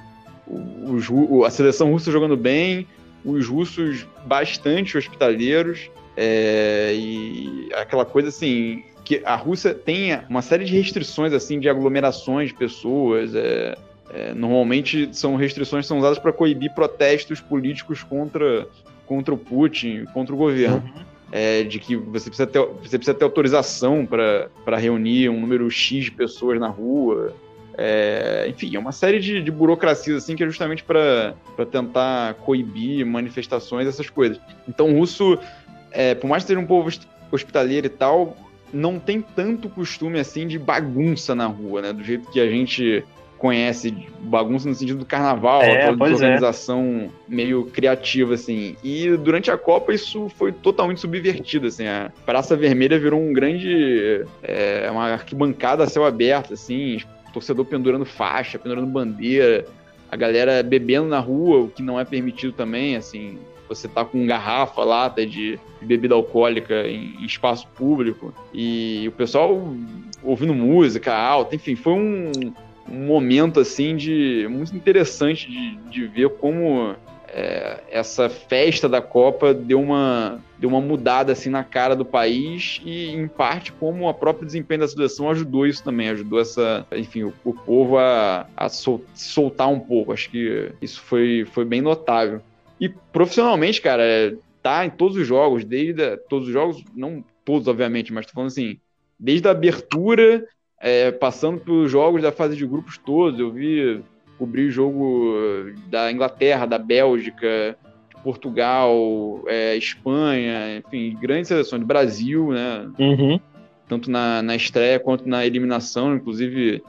o, o, a seleção russa jogando bem, os russos bastante hospitaleiros. É, e aquela coisa assim, que a Rússia tem uma série de restrições assim de aglomerações de pessoas. É, é, normalmente são restrições que são usadas para coibir protestos políticos contra, contra o Putin, contra o governo. Uhum é, de que você precisa ter, você precisa ter autorização para reunir um número X de pessoas na rua. É, enfim, é uma série de, de burocracias assim que é justamente para tentar coibir manifestações, essas coisas. Então, o russo, é, por mais que seja um povo hospitaleiro e tal, não tem tanto costume assim de bagunça na rua, né? Do jeito que a gente conhece bagunça no sentido do carnaval, é, aquela é. desorganização é. meio criativa, assim. E durante a Copa isso foi totalmente subvertido, assim. A Praça Vermelha virou um grande... É, uma arquibancada a céu aberto, assim. Torcedor pendurando faixa, pendurando bandeira. A galera bebendo na rua, o que não é permitido também, assim. Você tá com garrafa, lata de bebida alcoólica em espaço público. E o pessoal ouvindo música alta, enfim, foi um um momento assim de muito interessante de, de ver como é, essa festa da Copa deu uma, deu uma mudada assim na cara do país e em parte como a própria desempenho da seleção ajudou isso também, ajudou essa, enfim, o, o povo a, a sol, soltar um pouco. Acho que isso foi, foi bem notável. E profissionalmente, cara, tá em todos os jogos, desde todos os jogos, não todos obviamente, mas tô falando assim, desde a abertura é, passando pelos jogos da fase de grupos todos. Eu vi cobrir jogo da Inglaterra, da Bélgica, Portugal, é, Espanha, enfim, grandes seleções, do Brasil, né? Uhum. Tanto na, na estreia quanto na eliminação, inclusive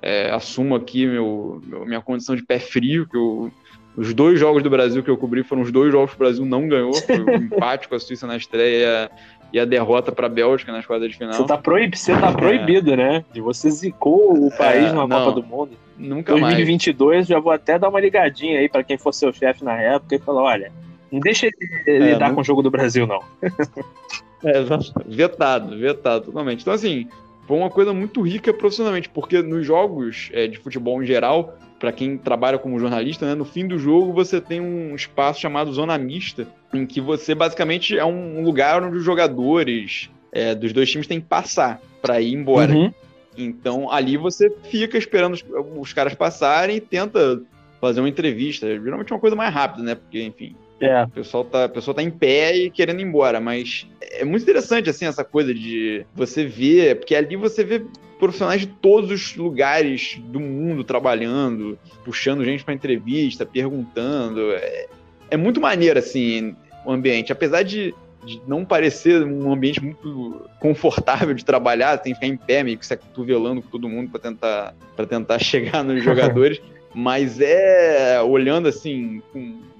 é, assumo aqui meu, meu, minha condição de pé frio, que eu, os dois jogos do Brasil que eu cobri foram os dois jogos que o Brasil não ganhou, foi o empate com a Suíça na estreia e a derrota para a Bélgica nas quartas de final. Você tá, proib você tá proibido, é. né? De você zicou o país é, numa não, Copa do Mundo. Nunca 2022, mais. já vou até dar uma ligadinha aí para quem for seu chefe na época e falar: olha, não deixa ele é, lidar não... com o jogo do Brasil, não. é, vetado, vetado, totalmente. Então, assim, foi uma coisa muito rica profissionalmente, porque nos jogos é, de futebol em geral, para quem trabalha como jornalista, né, no fim do jogo você tem um espaço chamado zona mista, em que você basicamente é um lugar onde os jogadores é, dos dois times têm que passar para ir embora. Uhum. Então ali você fica esperando os, os, caras passarem e tenta fazer uma entrevista. Geralmente é uma coisa mais rápida, né? Porque, enfim, é. o, pessoal tá, o pessoal tá em pé e querendo ir embora. Mas é muito interessante, assim, essa coisa de você ver, porque ali você vê profissionais de todos os lugares do mundo trabalhando, puxando gente para entrevista, perguntando. É, é, muito maneiro, assim, o ambiente. Apesar de de não parecer um ambiente muito confortável de trabalhar, tem que ficar em pé, meio que se acotovelando com todo mundo para tentar, pra tentar chegar nos jogadores. Mas é olhando assim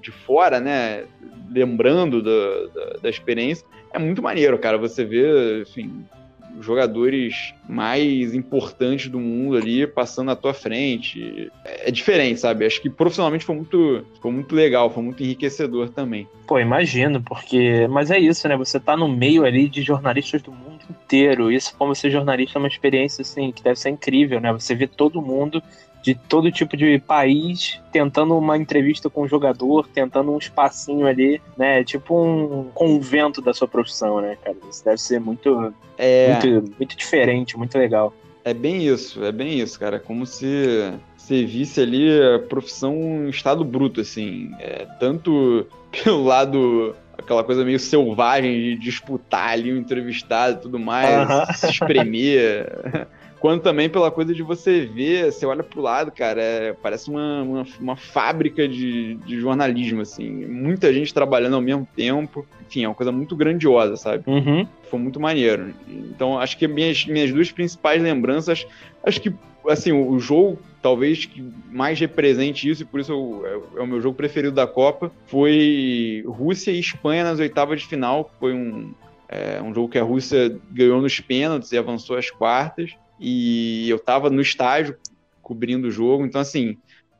de fora, né? Lembrando da, da, da experiência, é muito maneiro, cara. Você vê, enfim, jogadores mais importantes do mundo ali passando na tua frente. É diferente, sabe? Acho que profissionalmente foi muito, foi muito legal, foi muito enriquecedor também. Pô, imagino, porque. Mas é isso, né? Você tá no meio ali de jornalistas do mundo inteiro. Isso, como ser jornalista, é uma experiência, assim, que deve ser incrível, né? Você vê todo mundo de todo tipo de país tentando uma entrevista com o jogador, tentando um espacinho ali, né? Tipo um convento da sua profissão, né, cara? Isso deve ser muito, é... muito, muito diferente, muito legal. É bem isso, é bem isso, cara. Como se você visse ali a profissão em estado bruto, assim. É, tanto pelo lado aquela coisa meio selvagem de disputar ali o entrevistado e tudo mais, se espremer. quanto também pela coisa de você ver, você olha pro lado, cara, é, parece uma, uma, uma fábrica de, de, jornalismo, assim. Muita gente trabalhando ao mesmo tempo. Enfim, é uma coisa muito grandiosa, sabe? Uhum. Foi muito maneiro. Então, acho que minhas, minhas duas principais lembranças, acho que, assim, o, o jogo talvez que mais represente isso, e por isso eu, é, é, o meu jogo preferido da Copa, foi Rússia e Espanha nas oitavas de final. Foi um, é, um jogo que a Rússia ganhou nos pênaltis e avançou às quartas e eu tava no estágio cobrindo o jogo, então assim,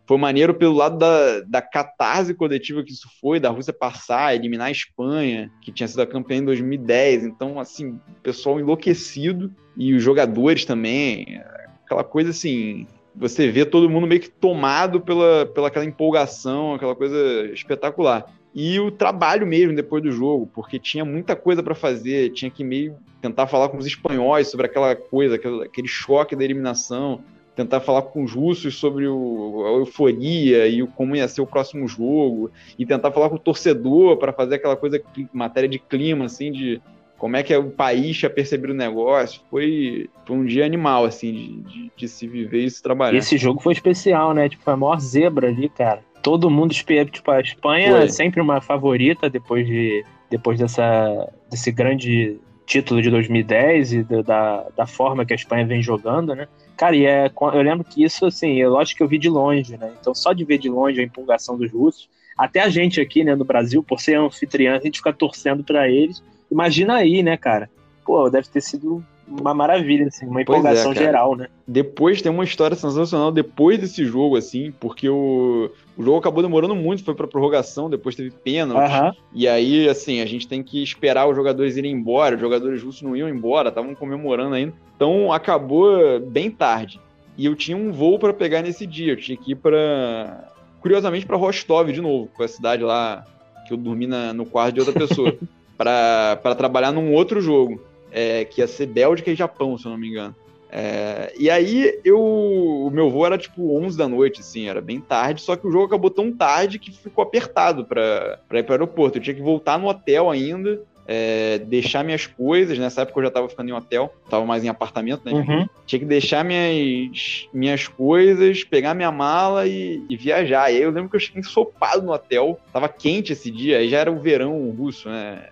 foi maneiro pelo lado da, da catarse coletiva que isso foi, da Rússia passar, eliminar a Espanha, que tinha sido a campeã em 2010, então assim, o pessoal enlouquecido, e os jogadores também, aquela coisa assim, você vê todo mundo meio que tomado pela, pela aquela empolgação, aquela coisa espetacular. E o trabalho mesmo depois do jogo, porque tinha muita coisa para fazer, tinha que meio tentar falar com os espanhóis sobre aquela coisa, aquele choque da eliminação, tentar falar com os russos sobre o, a euforia e o, como ia ser o próximo jogo, e tentar falar com o torcedor para fazer aquela coisa, matéria de clima, assim, de como é que o país tinha percebido o negócio. Foi, foi um dia animal, assim, de, de, de se viver e se trabalhar. Esse jogo foi especial, né? Tipo, foi a maior zebra ali, cara todo mundo espera, tipo, a Espanha Foi. é sempre uma favorita depois de depois dessa desse grande título de 2010 e da, da forma que a Espanha vem jogando, né? Cara, e é, eu lembro que isso, assim, eu lógico que eu vi de longe, né? Então, só de ver de longe a empolgação dos russos, até a gente aqui, né, no Brasil, por ser anfitriã, a gente fica torcendo para eles. Imagina aí, né, cara? Pô, deve ter sido uma maravilha, assim, uma é, empolgação é, geral, né? Depois tem uma história sensacional depois desse jogo, assim, porque o, o jogo acabou demorando muito, foi pra prorrogação, depois teve pênalti. Uhum. E aí, assim, a gente tem que esperar os jogadores irem embora, os jogadores russos não iam embora, estavam comemorando ainda. Então acabou bem tarde. E eu tinha um voo para pegar nesse dia, eu tinha que ir para curiosamente para Rostov de novo, com a cidade lá que eu dormi na, no quarto de outra pessoa, para trabalhar num outro jogo é, que ia ser Bélgica e Japão, se eu não me engano. É, e aí eu, o meu voo era tipo 11 da noite, assim, era bem tarde, só que o jogo acabou tão tarde que ficou apertado para ir para o aeroporto. Eu tinha que voltar no hotel ainda, é, deixar minhas coisas. Nessa época eu já estava ficando em hotel, estava mais em apartamento, né? Uhum. Tinha que deixar minhas, minhas coisas, pegar minha mala e, e, viajar. E aí eu lembro que eu cheguei ensopado no hotel, tava quente esse dia, aí já era o verão russo, né?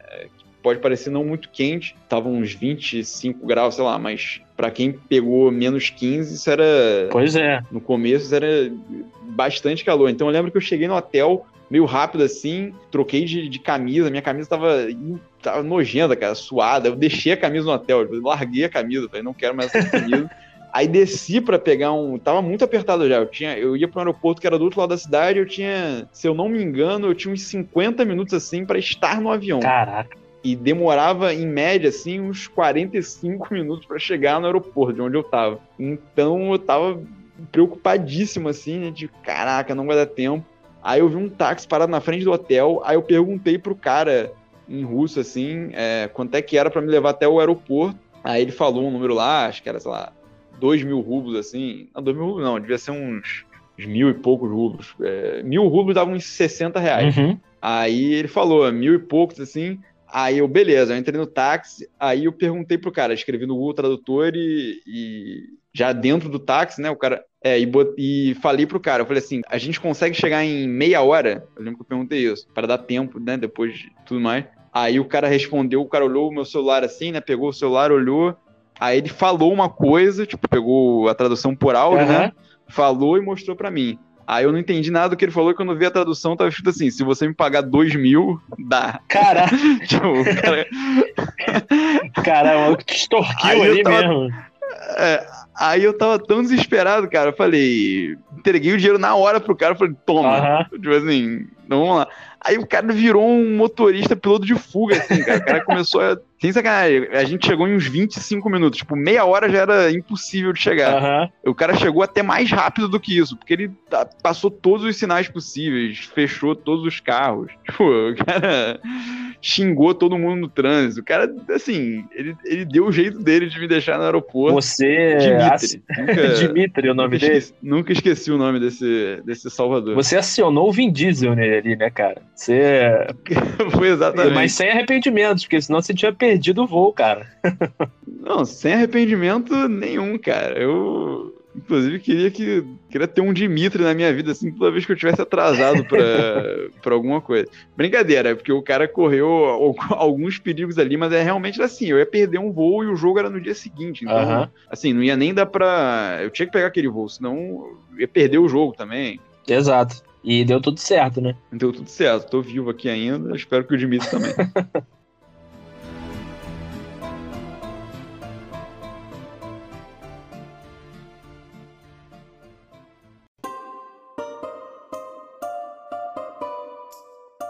Pode parecer não muito quente, tava uns 25 graus, sei lá, mas para quem pegou menos 15, isso era. Pois é. No começo, isso era bastante calor. Então eu lembro que eu cheguei no hotel meio rápido assim, troquei de, de camisa, minha camisa tava, tava nojenta, cara, suada. Eu deixei a camisa no hotel, larguei a camisa, falei, não quero mais essa camisa. Aí desci para pegar um. Tava muito apertado já. Eu, tinha, eu ia para um aeroporto que era do outro lado da cidade. Eu tinha, se eu não me engano, eu tinha uns 50 minutos assim para estar no avião. Caraca e demorava em média assim uns 45 minutos para chegar no aeroporto de onde eu tava. Então eu tava preocupadíssimo assim, né, de caraca, não vai dar tempo. Aí eu vi um táxi parado na frente do hotel, aí eu perguntei pro cara em russo assim, é, quanto é que era para me levar até o aeroporto. Aí ele falou um número lá, acho que era, sei lá, dois mil rublos assim. Não, dois mil rublos não, devia ser uns, uns mil e poucos rublos. É, mil rublos davam uns 60 reais. Uhum. Aí ele falou, mil e poucos assim. Aí eu, beleza, eu entrei no táxi, aí eu perguntei pro cara, escrevi no Google Tradutor e, e já dentro do táxi, né, o cara, é, e, bot, e falei pro cara, eu falei assim, a gente consegue chegar em meia hora? Eu lembro que eu perguntei isso, para dar tempo, né, depois de tudo mais. Aí o cara respondeu, o cara olhou o meu celular assim, né? Pegou o celular, olhou. Aí ele falou uma coisa, tipo, pegou a tradução por áudio, uhum. né? Falou e mostrou para mim. Aí eu não entendi nada do que ele falou e quando eu vi a tradução tava escrito assim: se você me pagar dois mil, dá. Cara. tipo, cara. Caramba, que extorquiu ali tava... mesmo. É, aí eu tava tão desesperado, cara. Eu falei, entreguei o dinheiro na hora pro cara. Falei, toma. Uhum. Tipo assim, então vamos lá. Aí o cara virou um motorista piloto de fuga, assim, cara. O cara começou a. Sem sacanagem, a gente chegou em uns 25 minutos. Tipo, meia hora já era impossível de chegar. Uhum. O cara chegou até mais rápido do que isso, porque ele passou todos os sinais possíveis, fechou todos os carros. Tipo, o cara xingou todo mundo no trânsito. O cara, assim, ele, ele deu o jeito dele de me deixar no aeroporto. Você. Dimitri. Nunca, Dimitri, o nome nunca dele. Esqueci, nunca esqueci o nome desse, desse Salvador. Você acionou o Vin Diesel nele ali, né, cara? Você. Foi exatamente. Mas sem arrependimentos, porque senão você tinha perdido o voo, cara. Não, sem arrependimento nenhum, cara. Eu. Inclusive, queria que queria ter um Dimitri na minha vida, assim, toda vez que eu tivesse atrasado para alguma coisa. Brincadeira, porque o cara correu alguns perigos ali, mas é realmente assim, eu ia perder um voo e o jogo era no dia seguinte. Então, assim, não ia nem dar pra. Eu tinha que pegar aquele voo, senão ia perder o jogo também. Exato. E deu tudo certo, né? Deu tudo certo. Tô vivo aqui ainda. Espero que o Dimitri também.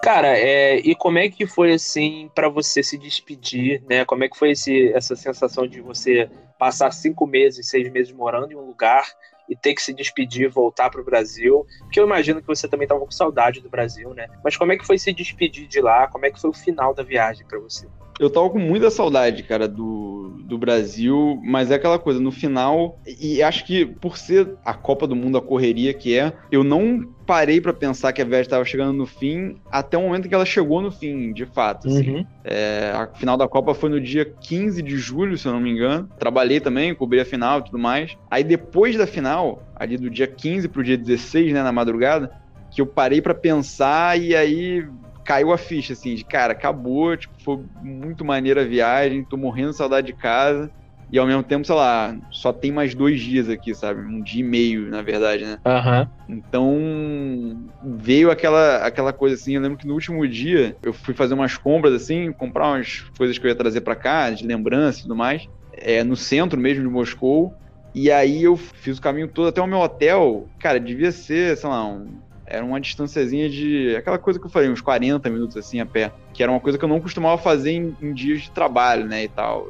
Cara, é, e como é que foi assim para você se despedir, né? Como é que foi esse, essa sensação de você passar cinco meses, seis meses morando em um lugar e ter que se despedir, voltar para o Brasil? Porque eu imagino que você também estava com saudade do Brasil, né? Mas como é que foi se despedir de lá? Como é que foi o final da viagem para você? Eu tava com muita saudade, cara, do, do Brasil, mas é aquela coisa, no final, e acho que por ser a Copa do Mundo, a correria que é, eu não parei para pensar que a viagem estava chegando no fim até o momento em que ela chegou no fim, de fato. Assim. Uhum. É, a final da Copa foi no dia 15 de julho, se eu não me engano. Trabalhei também, cobri a final e tudo mais. Aí depois da final, ali do dia 15 pro dia 16, né, na madrugada, que eu parei para pensar e aí caiu a ficha, assim, de cara, acabou, tipo, foi muito maneira a viagem, tô morrendo de saudade de casa e ao mesmo tempo, sei lá, só tem mais dois dias aqui, sabe? Um dia e meio, na verdade, né? Uhum. Então, veio aquela, aquela coisa assim. Eu lembro que no último dia eu fui fazer umas compras, assim, comprar umas coisas que eu ia trazer para cá, de lembrança e tudo mais, é, no centro mesmo de Moscou. E aí eu fiz o caminho todo até o meu hotel. Cara, devia ser, sei lá, um, era uma distânciazinha de. aquela coisa que eu falei, uns 40 minutos assim a pé. Que era uma coisa que eu não costumava fazer em, em dias de trabalho, né? E tal.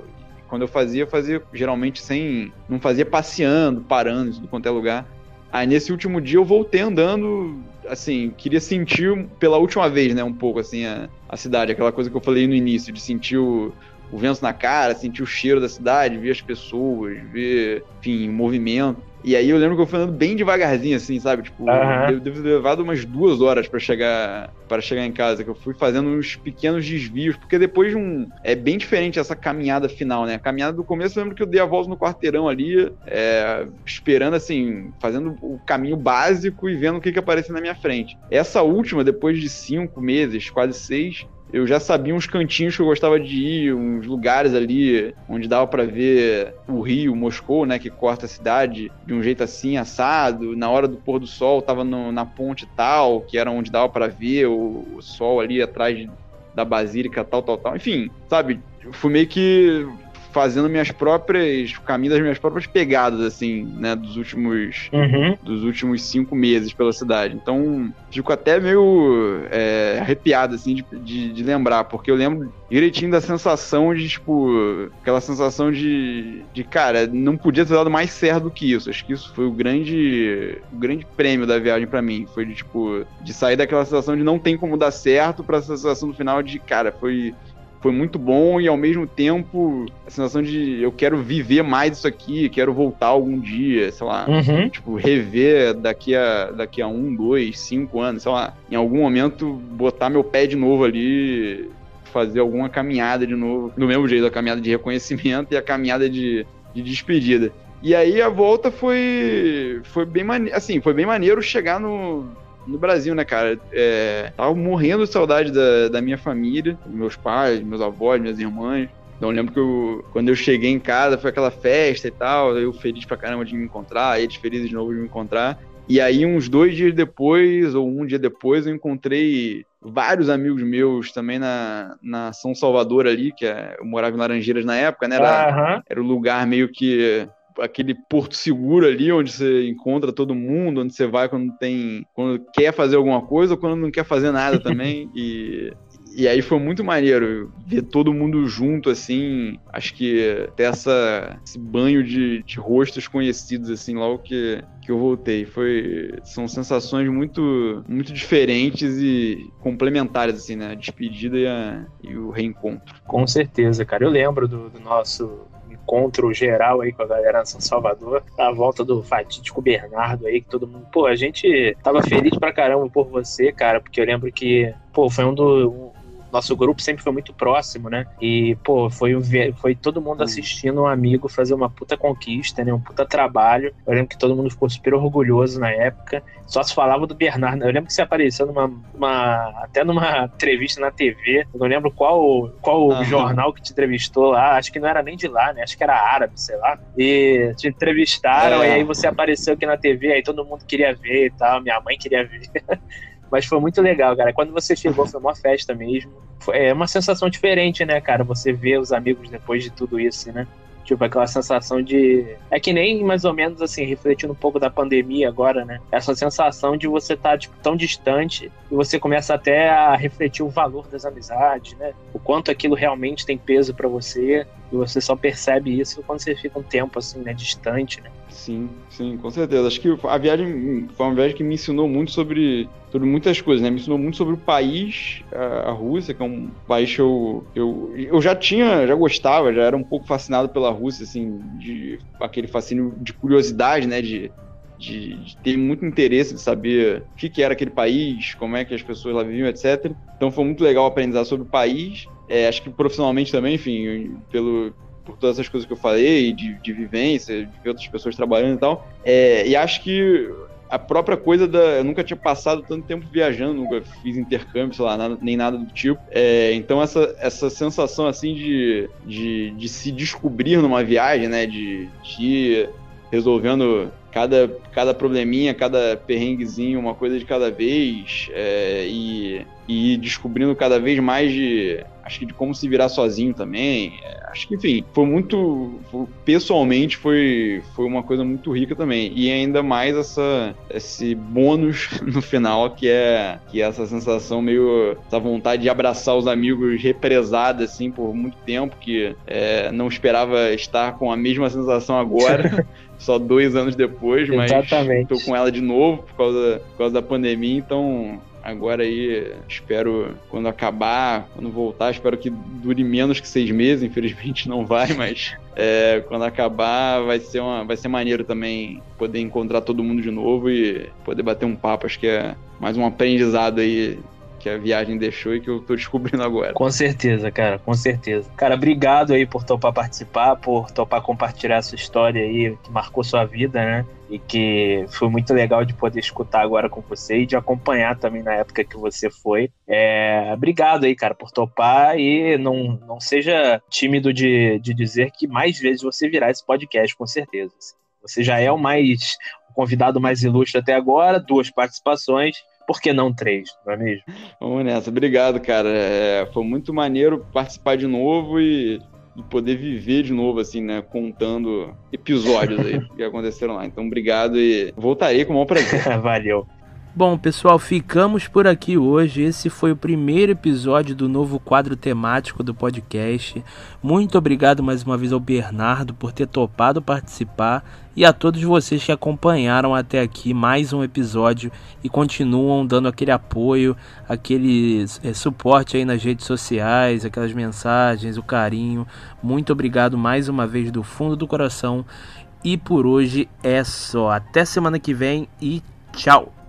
Quando eu fazia, eu fazia geralmente sem. Não fazia passeando, parando, em tudo quanto é lugar. Aí nesse último dia eu voltei andando, assim, queria sentir pela última vez, né, um pouco assim a, a cidade, aquela coisa que eu falei no início, de sentir o, o vento na cara, sentir o cheiro da cidade, ver as pessoas, ver, enfim, o movimento. E aí eu lembro que eu fui andando bem devagarzinho, assim, sabe? Tipo, uhum. eu devo ter levado umas duas horas para chegar para chegar em casa, que eu fui fazendo uns pequenos desvios, porque depois de um. É bem diferente essa caminhada final, né? A caminhada do começo, eu lembro que eu dei a volta no quarteirão ali, é, esperando, assim, fazendo o caminho básico e vendo o que, que aparecia na minha frente. Essa última, depois de cinco meses, quase seis, eu já sabia uns cantinhos que eu gostava de ir, uns lugares ali onde dava para ver o Rio, Moscou, né, que corta a cidade de um jeito assim, assado. Na hora do pôr do sol, tava no, na ponte tal, que era onde dava para ver o, o, sol ali atrás da basílica, tal, tal, tal. Enfim, sabe, fui meio que fazendo minhas próprias caminhos, das minhas próprias pegadas, assim, né, dos últimos, uhum. dos últimos cinco meses pela cidade. Então, fico até meio é, arrepiado, assim, de, de, de, lembrar, porque eu lembro direitinho da sensação de, tipo, aquela sensação de, de, cara, não podia ter dado mais certo do que isso. Acho que isso foi o grande, o grande prêmio da viagem para mim. Foi de, tipo, de sair daquela sensação de não tem como dar certo pra essa sensação no final de, cara, foi foi muito bom e ao mesmo tempo a sensação de eu quero viver mais isso aqui, quero voltar algum dia, sei lá, uhum. tipo, rever daqui a, daqui a um, dois, cinco anos, sei lá, em algum momento botar meu pé de novo ali, fazer alguma caminhada de novo, do mesmo jeito, a caminhada de reconhecimento e a caminhada de, de despedida. E aí a volta foi foi bem maneiro, assim, foi bem maneiro chegar no no Brasil, né, cara? É, tava morrendo de saudade da, da minha família, meus pais, meus avós, minhas irmãs. Então eu lembro que eu, quando eu cheguei em casa, foi aquela festa e tal, eu feliz pra caramba de me encontrar, eles felizes de novo de me encontrar. E aí, uns dois dias depois, ou um dia depois, eu encontrei vários amigos meus também na, na São Salvador ali, que é, eu morava em Laranjeiras na época, né? Era, uhum. era o lugar meio que aquele porto seguro ali onde você encontra todo mundo, onde você vai quando tem quando quer fazer alguma coisa ou quando não quer fazer nada também e e aí foi muito maneiro ver todo mundo junto, assim. Acho que até essa, esse banho de, de rostos conhecidos, assim, logo que, que eu voltei. Foi, são sensações muito, muito diferentes e complementares, assim, né? A despedida e, a, e o reencontro. Com certeza, cara. Eu lembro do, do nosso encontro geral aí com a galera em São Salvador, a volta do fatídico Bernardo aí, que todo mundo, pô, a gente tava feliz pra caramba por você, cara, porque eu lembro que, pô, foi um do nosso grupo sempre foi muito próximo, né? E, pô, foi, foi todo mundo hum. assistindo um amigo fazer uma puta conquista, né? Um puta trabalho. Eu lembro que todo mundo ficou super orgulhoso na época. Só se falava do Bernardo. Eu lembro que você apareceu numa. Uma, até numa entrevista na TV. Eu não lembro qual, qual uhum. jornal que te entrevistou lá. Acho que não era nem de lá, né? Acho que era árabe, sei lá. E te entrevistaram, é. e aí você apareceu aqui na TV, aí todo mundo queria ver e tal. Minha mãe queria ver. Mas foi muito legal, cara. Quando você chegou, foi uma festa mesmo. Foi, é uma sensação diferente, né, cara? Você vê os amigos depois de tudo isso, né? Tipo, aquela sensação de. É que nem mais ou menos assim, refletindo um pouco da pandemia agora, né? Essa sensação de você estar tá, tipo, tão distante e você começa até a refletir o valor das amizades, né? O quanto aquilo realmente tem peso para você. E você só percebe isso quando você fica um tempo assim, né, distante, né? Sim, sim, com certeza. Acho que a viagem foi uma viagem que me ensinou muito sobre, sobre muitas coisas, né? Me ensinou muito sobre o país, a, Rússia, que é um país que eu, eu, eu já tinha, já gostava, já era um pouco fascinado pela Rússia, assim, de aquele fascínio de curiosidade, né? De, de, de, ter muito interesse de saber o que, que, era aquele país, como é que as pessoas lá viviam, etc. Então foi muito legal aprender sobre o país. É, acho que profissionalmente também, enfim, pelo, por todas essas coisas que eu falei, de, de vivência, de ver outras pessoas trabalhando e tal. É, e acho que a própria coisa da. Eu nunca tinha passado tanto tempo viajando, nunca fiz intercâmbio, sei lá, nada, nem nada do tipo. É, então, essa, essa sensação, assim, de, de, de se descobrir numa viagem, né? De, de ir resolvendo cada, cada probleminha, cada perrenguezinho, uma coisa de cada vez, é, e, e descobrindo cada vez mais de acho que de como se virar sozinho também. É, acho que, enfim, foi muito. Pessoalmente, foi, foi uma coisa muito rica também. E ainda mais essa, esse bônus no final, que é, que é essa sensação meio. essa vontade de abraçar os amigos represada, assim, por muito tempo, que é, não esperava estar com a mesma sensação agora. só dois anos depois, mas Exatamente. tô com ela de novo por causa, por causa da pandemia, então Agora aí, espero quando acabar, quando voltar, espero que dure menos que seis meses. Infelizmente não vai, mas é, quando acabar vai ser, uma, vai ser maneiro também poder encontrar todo mundo de novo e poder bater um papo. Acho que é mais um aprendizado aí que a viagem deixou e que eu tô descobrindo agora. Com certeza, cara, com certeza. Cara, obrigado aí por topar participar, por topar compartilhar essa história aí que marcou sua vida, né? E que foi muito legal de poder escutar agora com você e de acompanhar também na época que você foi. É, obrigado aí, cara, por topar e não, não seja tímido de, de dizer que mais vezes você virá esse podcast, com certeza. Você já é o mais o convidado mais ilustre até agora, duas participações por que não três, não é mesmo? Vamos nessa. Obrigado, cara. É, foi muito maneiro participar de novo e, e, poder viver de novo, assim, né? Contando episódios aí que aconteceram lá. Então, obrigado e voltarei com o maior prazer. Valeu. Bom, pessoal, ficamos por aqui hoje. Esse foi o primeiro episódio do novo quadro temático do podcast. Muito obrigado mais uma vez ao Bernardo por ter topado participar e a todos vocês que acompanharam até aqui mais um episódio e continuam dando aquele apoio, aquele é, suporte aí nas redes sociais, aquelas mensagens, o carinho. Muito obrigado mais uma vez do fundo do coração. E por hoje é só. Até semana que vem e tchau!